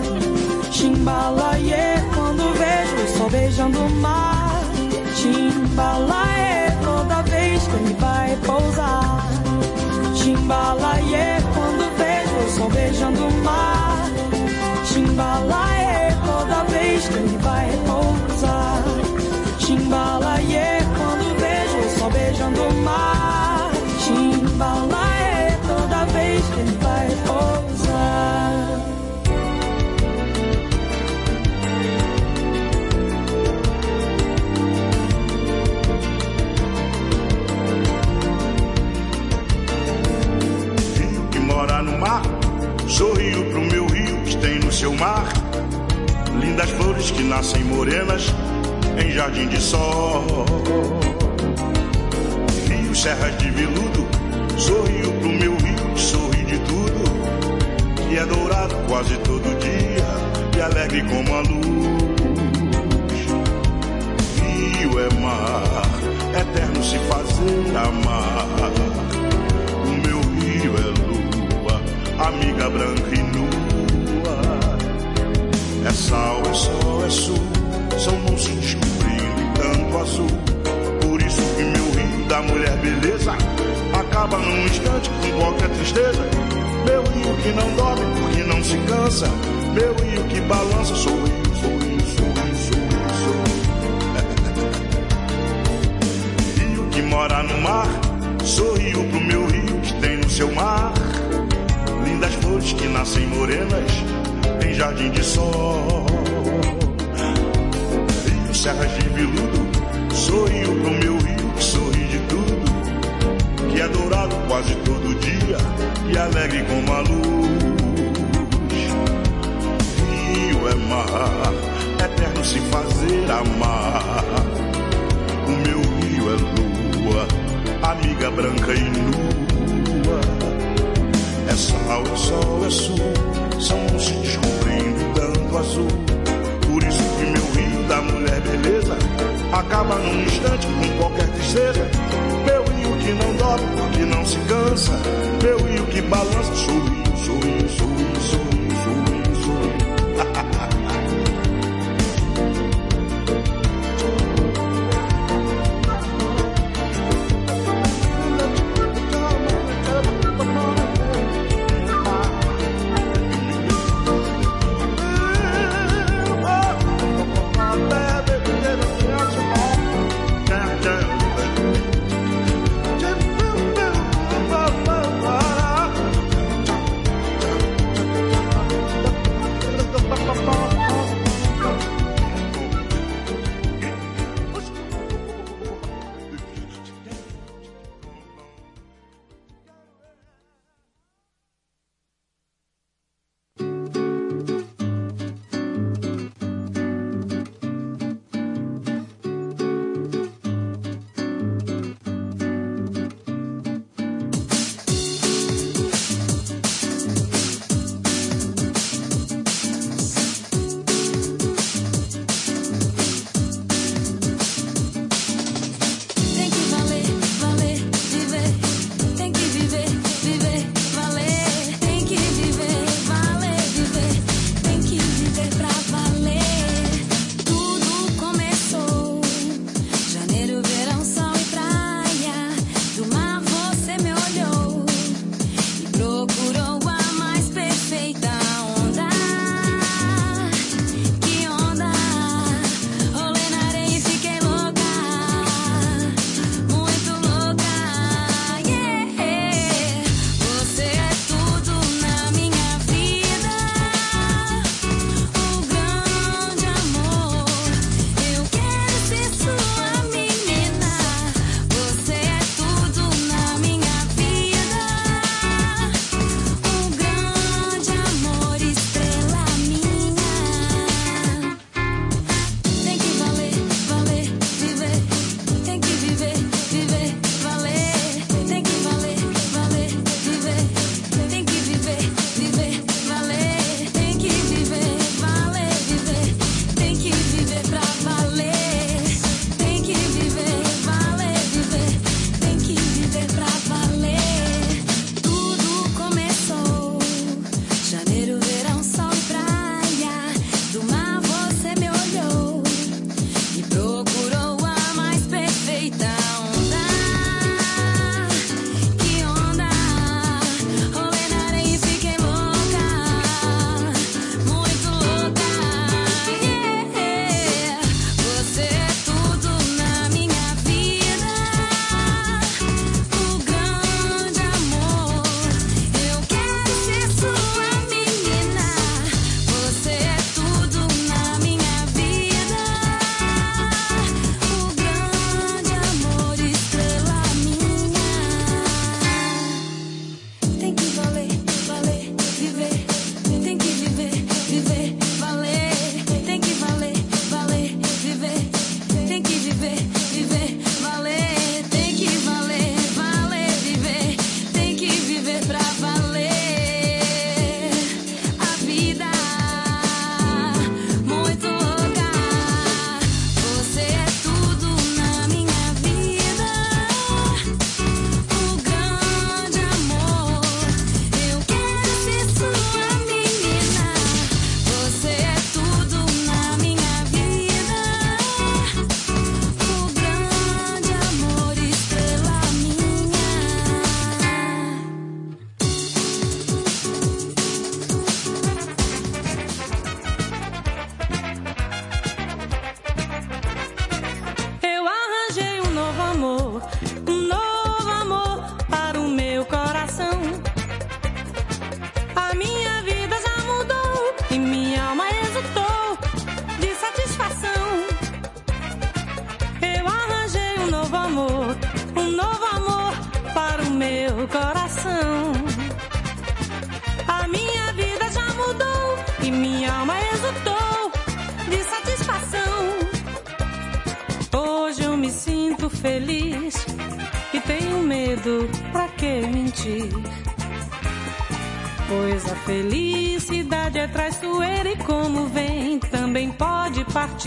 Chimbalaie, quando vejo sol beijando o mar. Chimbalaie, toda vez que ele vai pousar. Chimbalaie, quando vejo o sol beijando o mar. Chimbalaie, toda vez que ele vai pousar. Chimbalaie, quando vejo o sol beijando o mar. Chimbalaie, toda vez que ele vai pousar.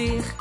Pode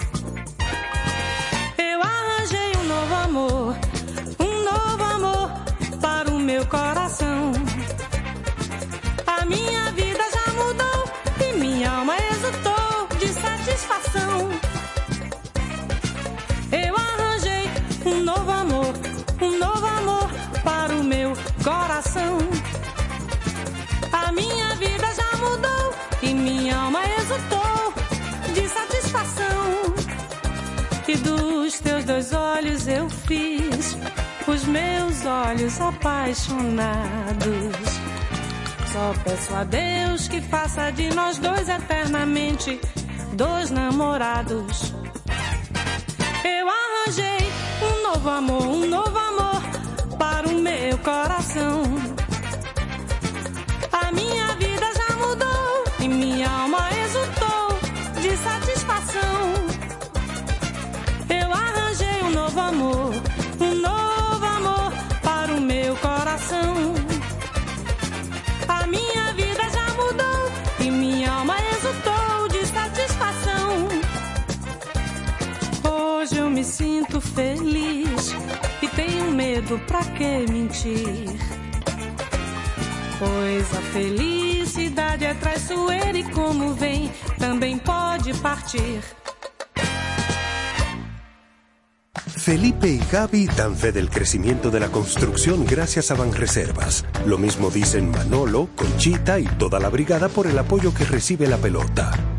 faça de nós dois eternamente dois namorados. Eu arranjei um novo amor, um novo amor para o meu coração. A minha vida já mudou e minha alma exultou de satisfação. Eu arranjei um novo amor, um novo amor para o meu coração. Me sinto feliz e tenho medo pra que mentir? Pois a felicidade é traiçoeira e como vem também pode partir. Felipe y Gaby dan fe del crecimiento de la construcción gracias a Banreservas. Lo mismo dicen Manolo, Conchita y toda la brigada por el apoyo que recibe la pelota.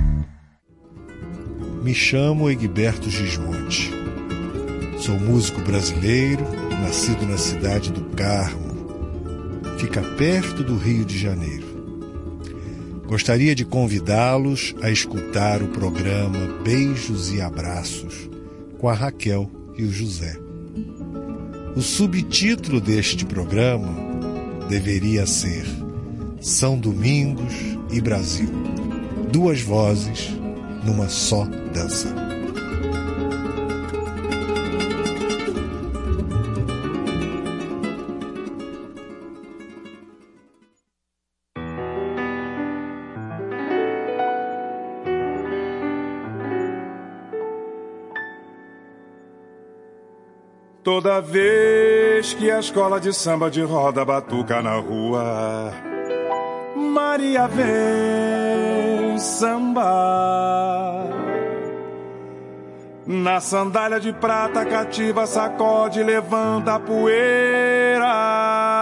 Me chamo Egberto Gismonte. Sou músico brasileiro, nascido na cidade do Carmo. Fica perto do Rio de Janeiro. Gostaria de convidá-los a escutar o programa Beijos e Abraços com a Raquel e o José. O subtítulo deste programa deveria ser São Domingos e Brasil. Duas vozes numa só dança. Toda vez que a escola de samba de roda batuca na rua, Maria vem samba. Na sandália de prata cativa, sacode, levanta a poeira.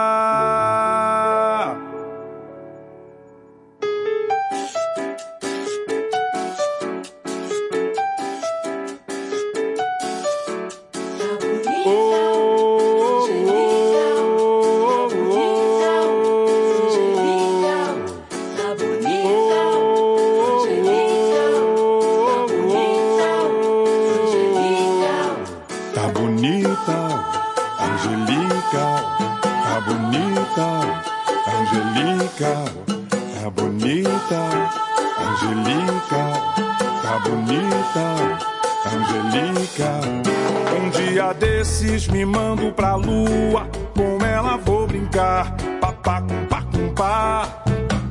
Angelica, tá bonita, Angelica. Um dia desses me mando pra lua, com ela vou brincar, papá com pá com pá.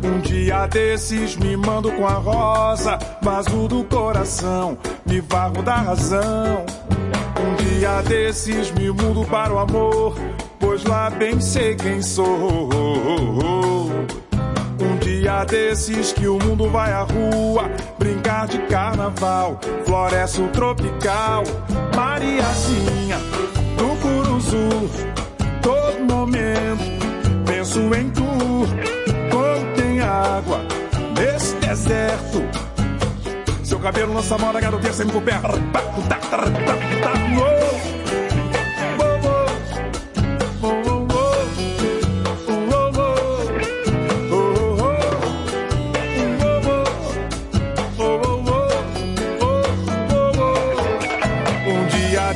Um dia desses me mando com a rosa, vaso do coração, me varro da razão. Um dia desses me mudo para o amor, pois lá bem sei quem sou. Um dia desses que o mundo vai à rua, brincar de carnaval, floresce o tropical. Mariazinha, do Curuzu, todo momento, penso em tu. Como tem água nesse deserto. Seu cabelo lança moda, garotinha sempre por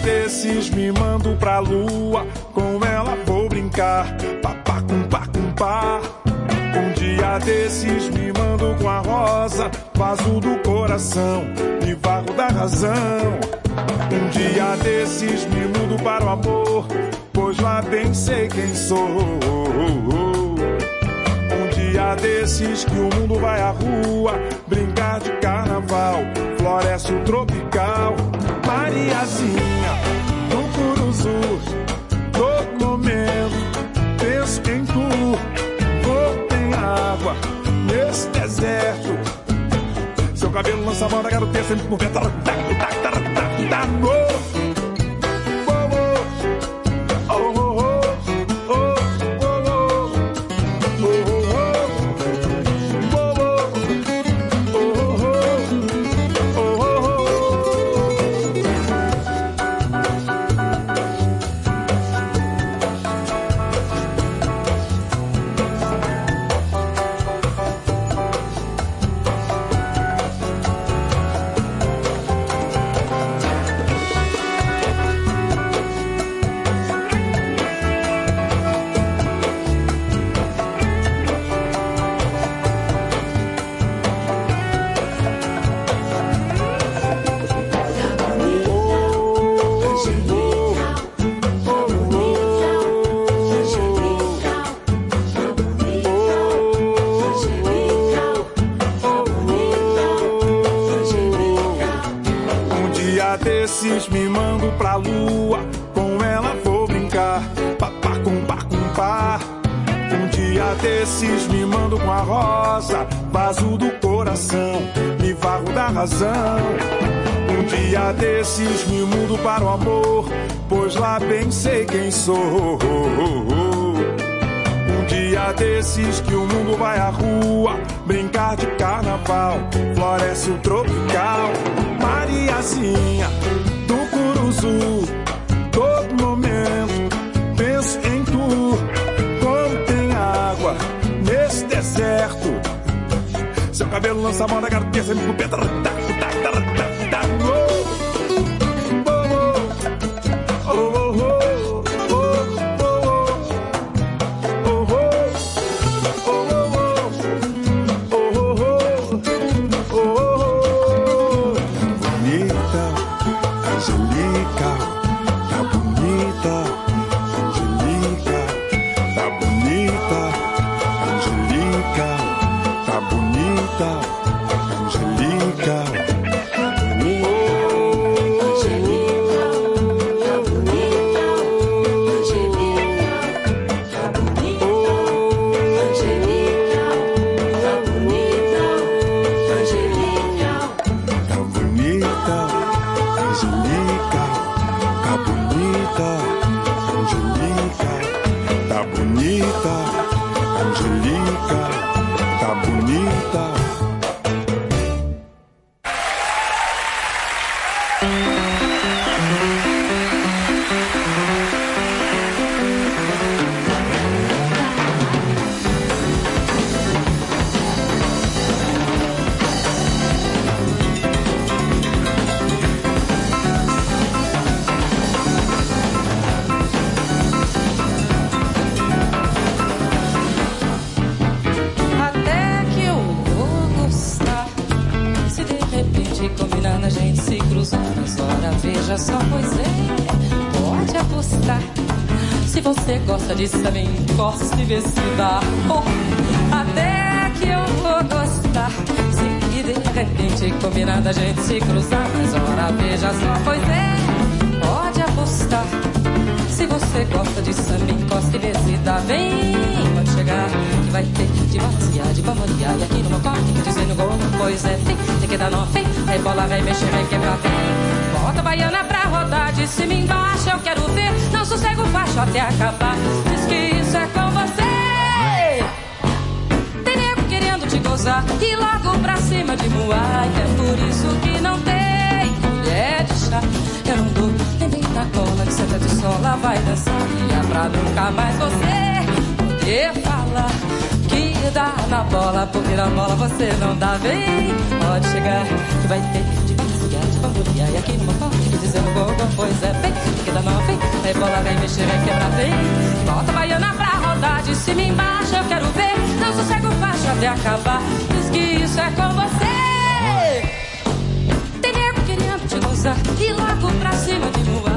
desses me mando pra lua, com ela vou brincar. Papá com pá com pá. Um dia desses me mando com a rosa, vaso do coração, e vago da razão. Um dia desses me mudo para o amor, pois lá bem sei quem sou. Um dia desses que o mundo vai à rua, brincar de carnaval, floresce o tropical. Mariazinha, no Curuzu, todo momento, penso em tu, tem água nesse deserto. Seu cabelo lança moda, garotinha sempre por vento. Tá, tá, tá, tá, tá, tá, que o mundo vai à rua, brincar de carnaval, floresce o tropical. Mariazinha do Curuzu, todo momento penso em tu. Como tem água nesse deserto, seu cabelo lança moda, garotinha sempre com pedra. Combinando a gente se cruzar. Mas ora, veja só, pois é, pode apostar. Se você gosta disso também, se dá. Oh, até que eu vou gostar. Se de repente combinando a gente se cruzar. Mas ora, veja só, pois é, pode apostar. Se você gosta de samba, encosta e dá bem. Pode chegar, que vai ter de maciar, de bambonear. E aqui no meu corte, dizendo gol, pois é, tem, esquerda não Aí bola vem mexer, vem quebrar, bem. Bota a baiana pra rodar, de cima embaixo eu quero ver. Não sossego baixo até acabar. Diz que isso é com você. Tem nego querendo te gozar e logo pra cima de moar. É por isso que não tem mulher de chá. Eu não dou nem bem na cola que senta de sola vai dançar. E é pra nunca mais você poder falar na bola, porque na bola você não dá bem. Pode chegar que vai ter de de bambulia. E aqui motor, que dizendo gol, pois é, vem, que dá não, vem. Aí bola vem mexer, vem quebrar, vem. Volta baiana pra rodar de cima embaixo, eu quero ver. Não sossego baixo até acabar. Diz que isso é com você. Tem nego querendo te gozar e logo pra cima de voar.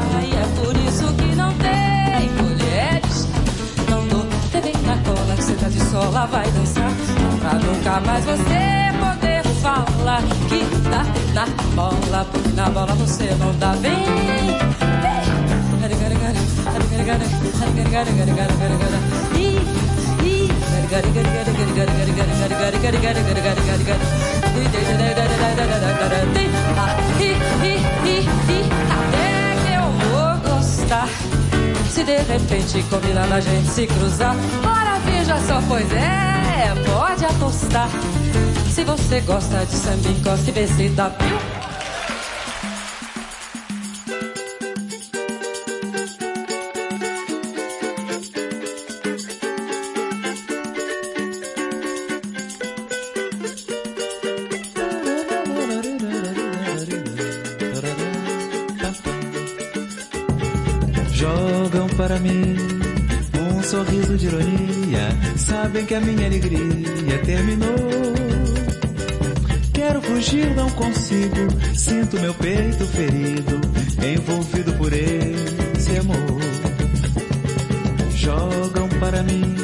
Tá sola, vai dançar. Pra nunca mais você poder falar que dá na bola. Porque na bola você não dá bem. Até que eu vou gostar. Se de repente combinar a gente se cruzar, veja só, pois é, pode apostar. Se você gosta de samba, encosta e vê se dá. Jogam para mim um sorriso de ironia. Sabem que a minha alegria terminou. Quero fugir, não consigo. Sinto meu peito ferido, envolvido por esse amor. Jogam para mim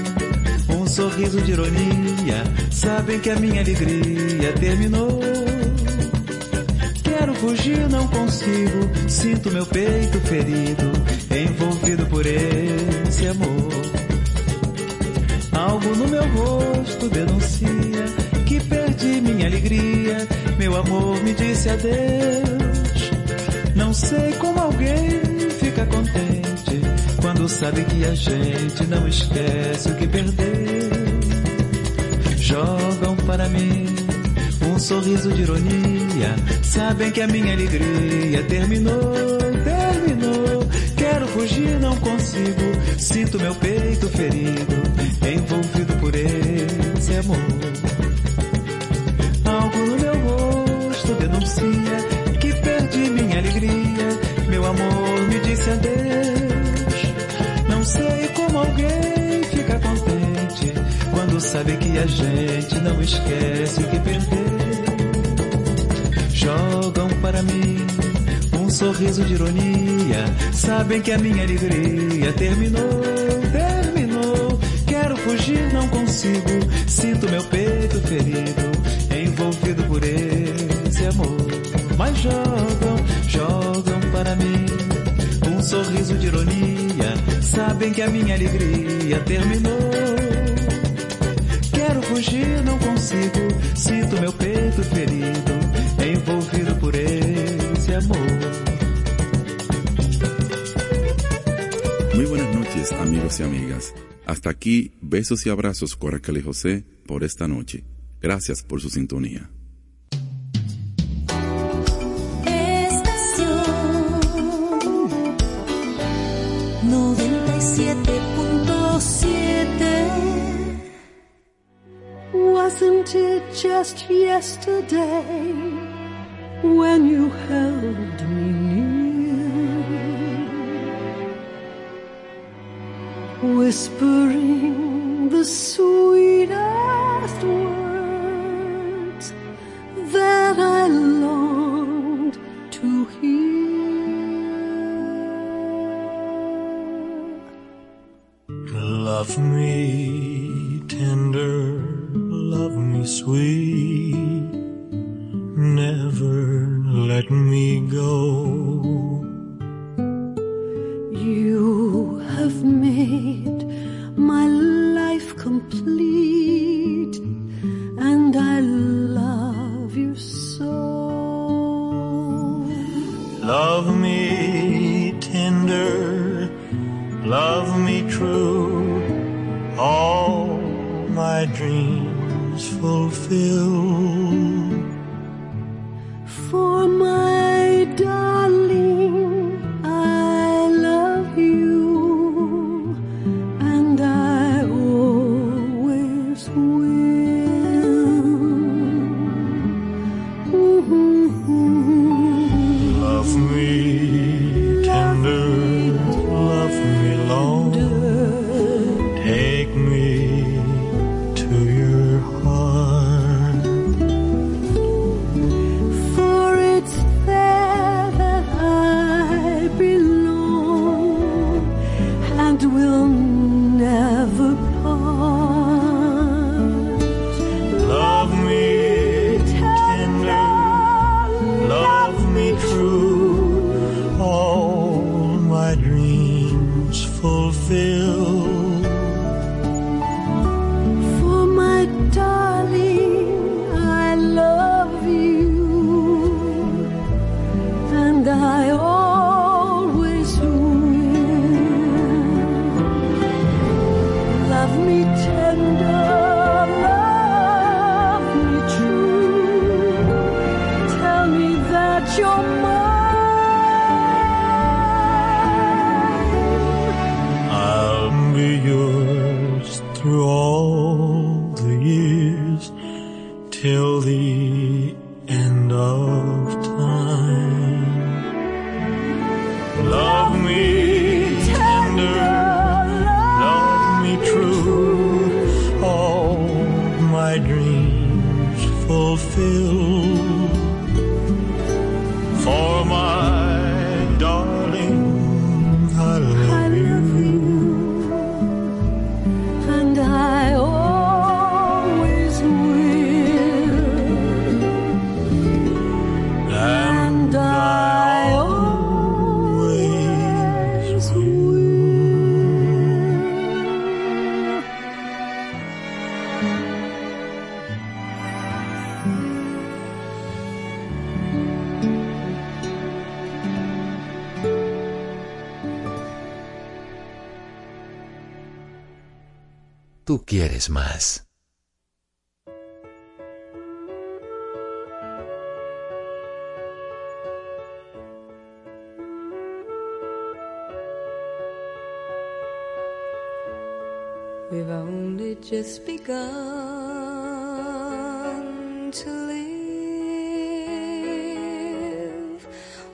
um sorriso de ironia. Sabem que a minha alegria terminou. Quero fugir, não consigo. Sinto meu peito ferido, envolvido por esse amor. No meu rosto denuncia que perdi minha alegria. Meu amor me disse adeus. Não sei como alguém fica contente quando sabe que a gente não esquece o que perdeu. Jogam para mim um sorriso de ironia. Sabem que a minha alegria terminou, terminou. Quero fugir, não consigo. Sinto meu peito ferido, envolvido Algo no meu rosto denuncia que perdi minha alegria. Meu amor me disse adeus. Não sei como alguém fica contente quando sabe que a gente não esquece o que perdeu. Jogam para mim um sorriso de ironia. Sabem que a minha alegria terminou, terminou. Quero fugir, não consigo. Sinto meu peito ferido, envolvido por esse amor. Mas jogam, jogam para mim um sorriso de ironia. Sabem que a minha alegria terminou. Quero fugir, não consigo. Sinto meu peito ferido, envolvido por esse amor. Muy buenas noches, amigos y amigas. Hasta aquí, besos y abrazos y José por esta noche. Gracias por su sintonía. Estación 97.7 Wasn't it just yesterday when you held me whispering the sweetest tú quieres más. We've only just begun to live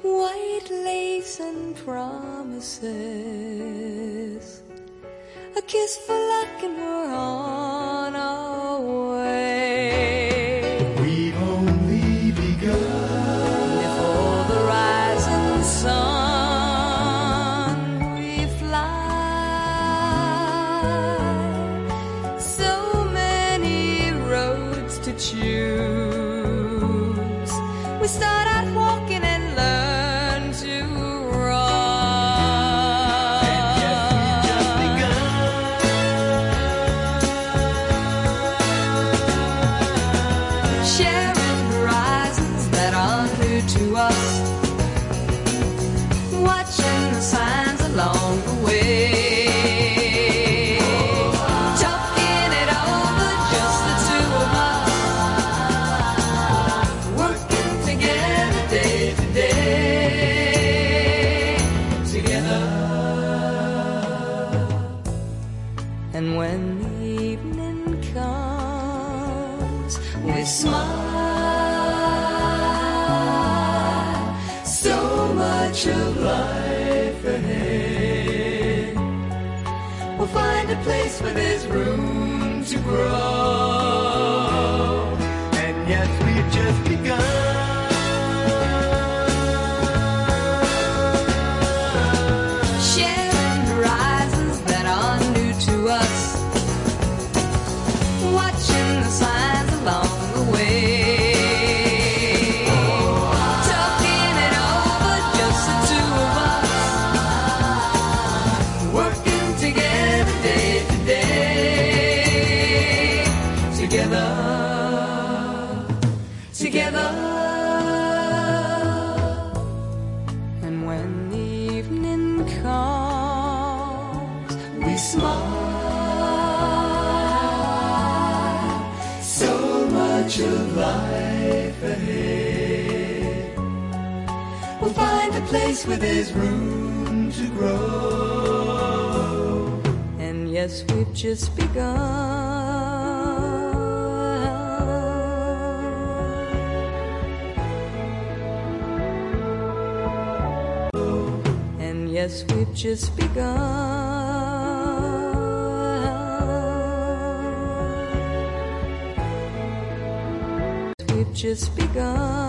white lace and promises kiss for luck and we're on. There's room to grow. And yes, we've just begun. And yes, we've just begun. We've just begun.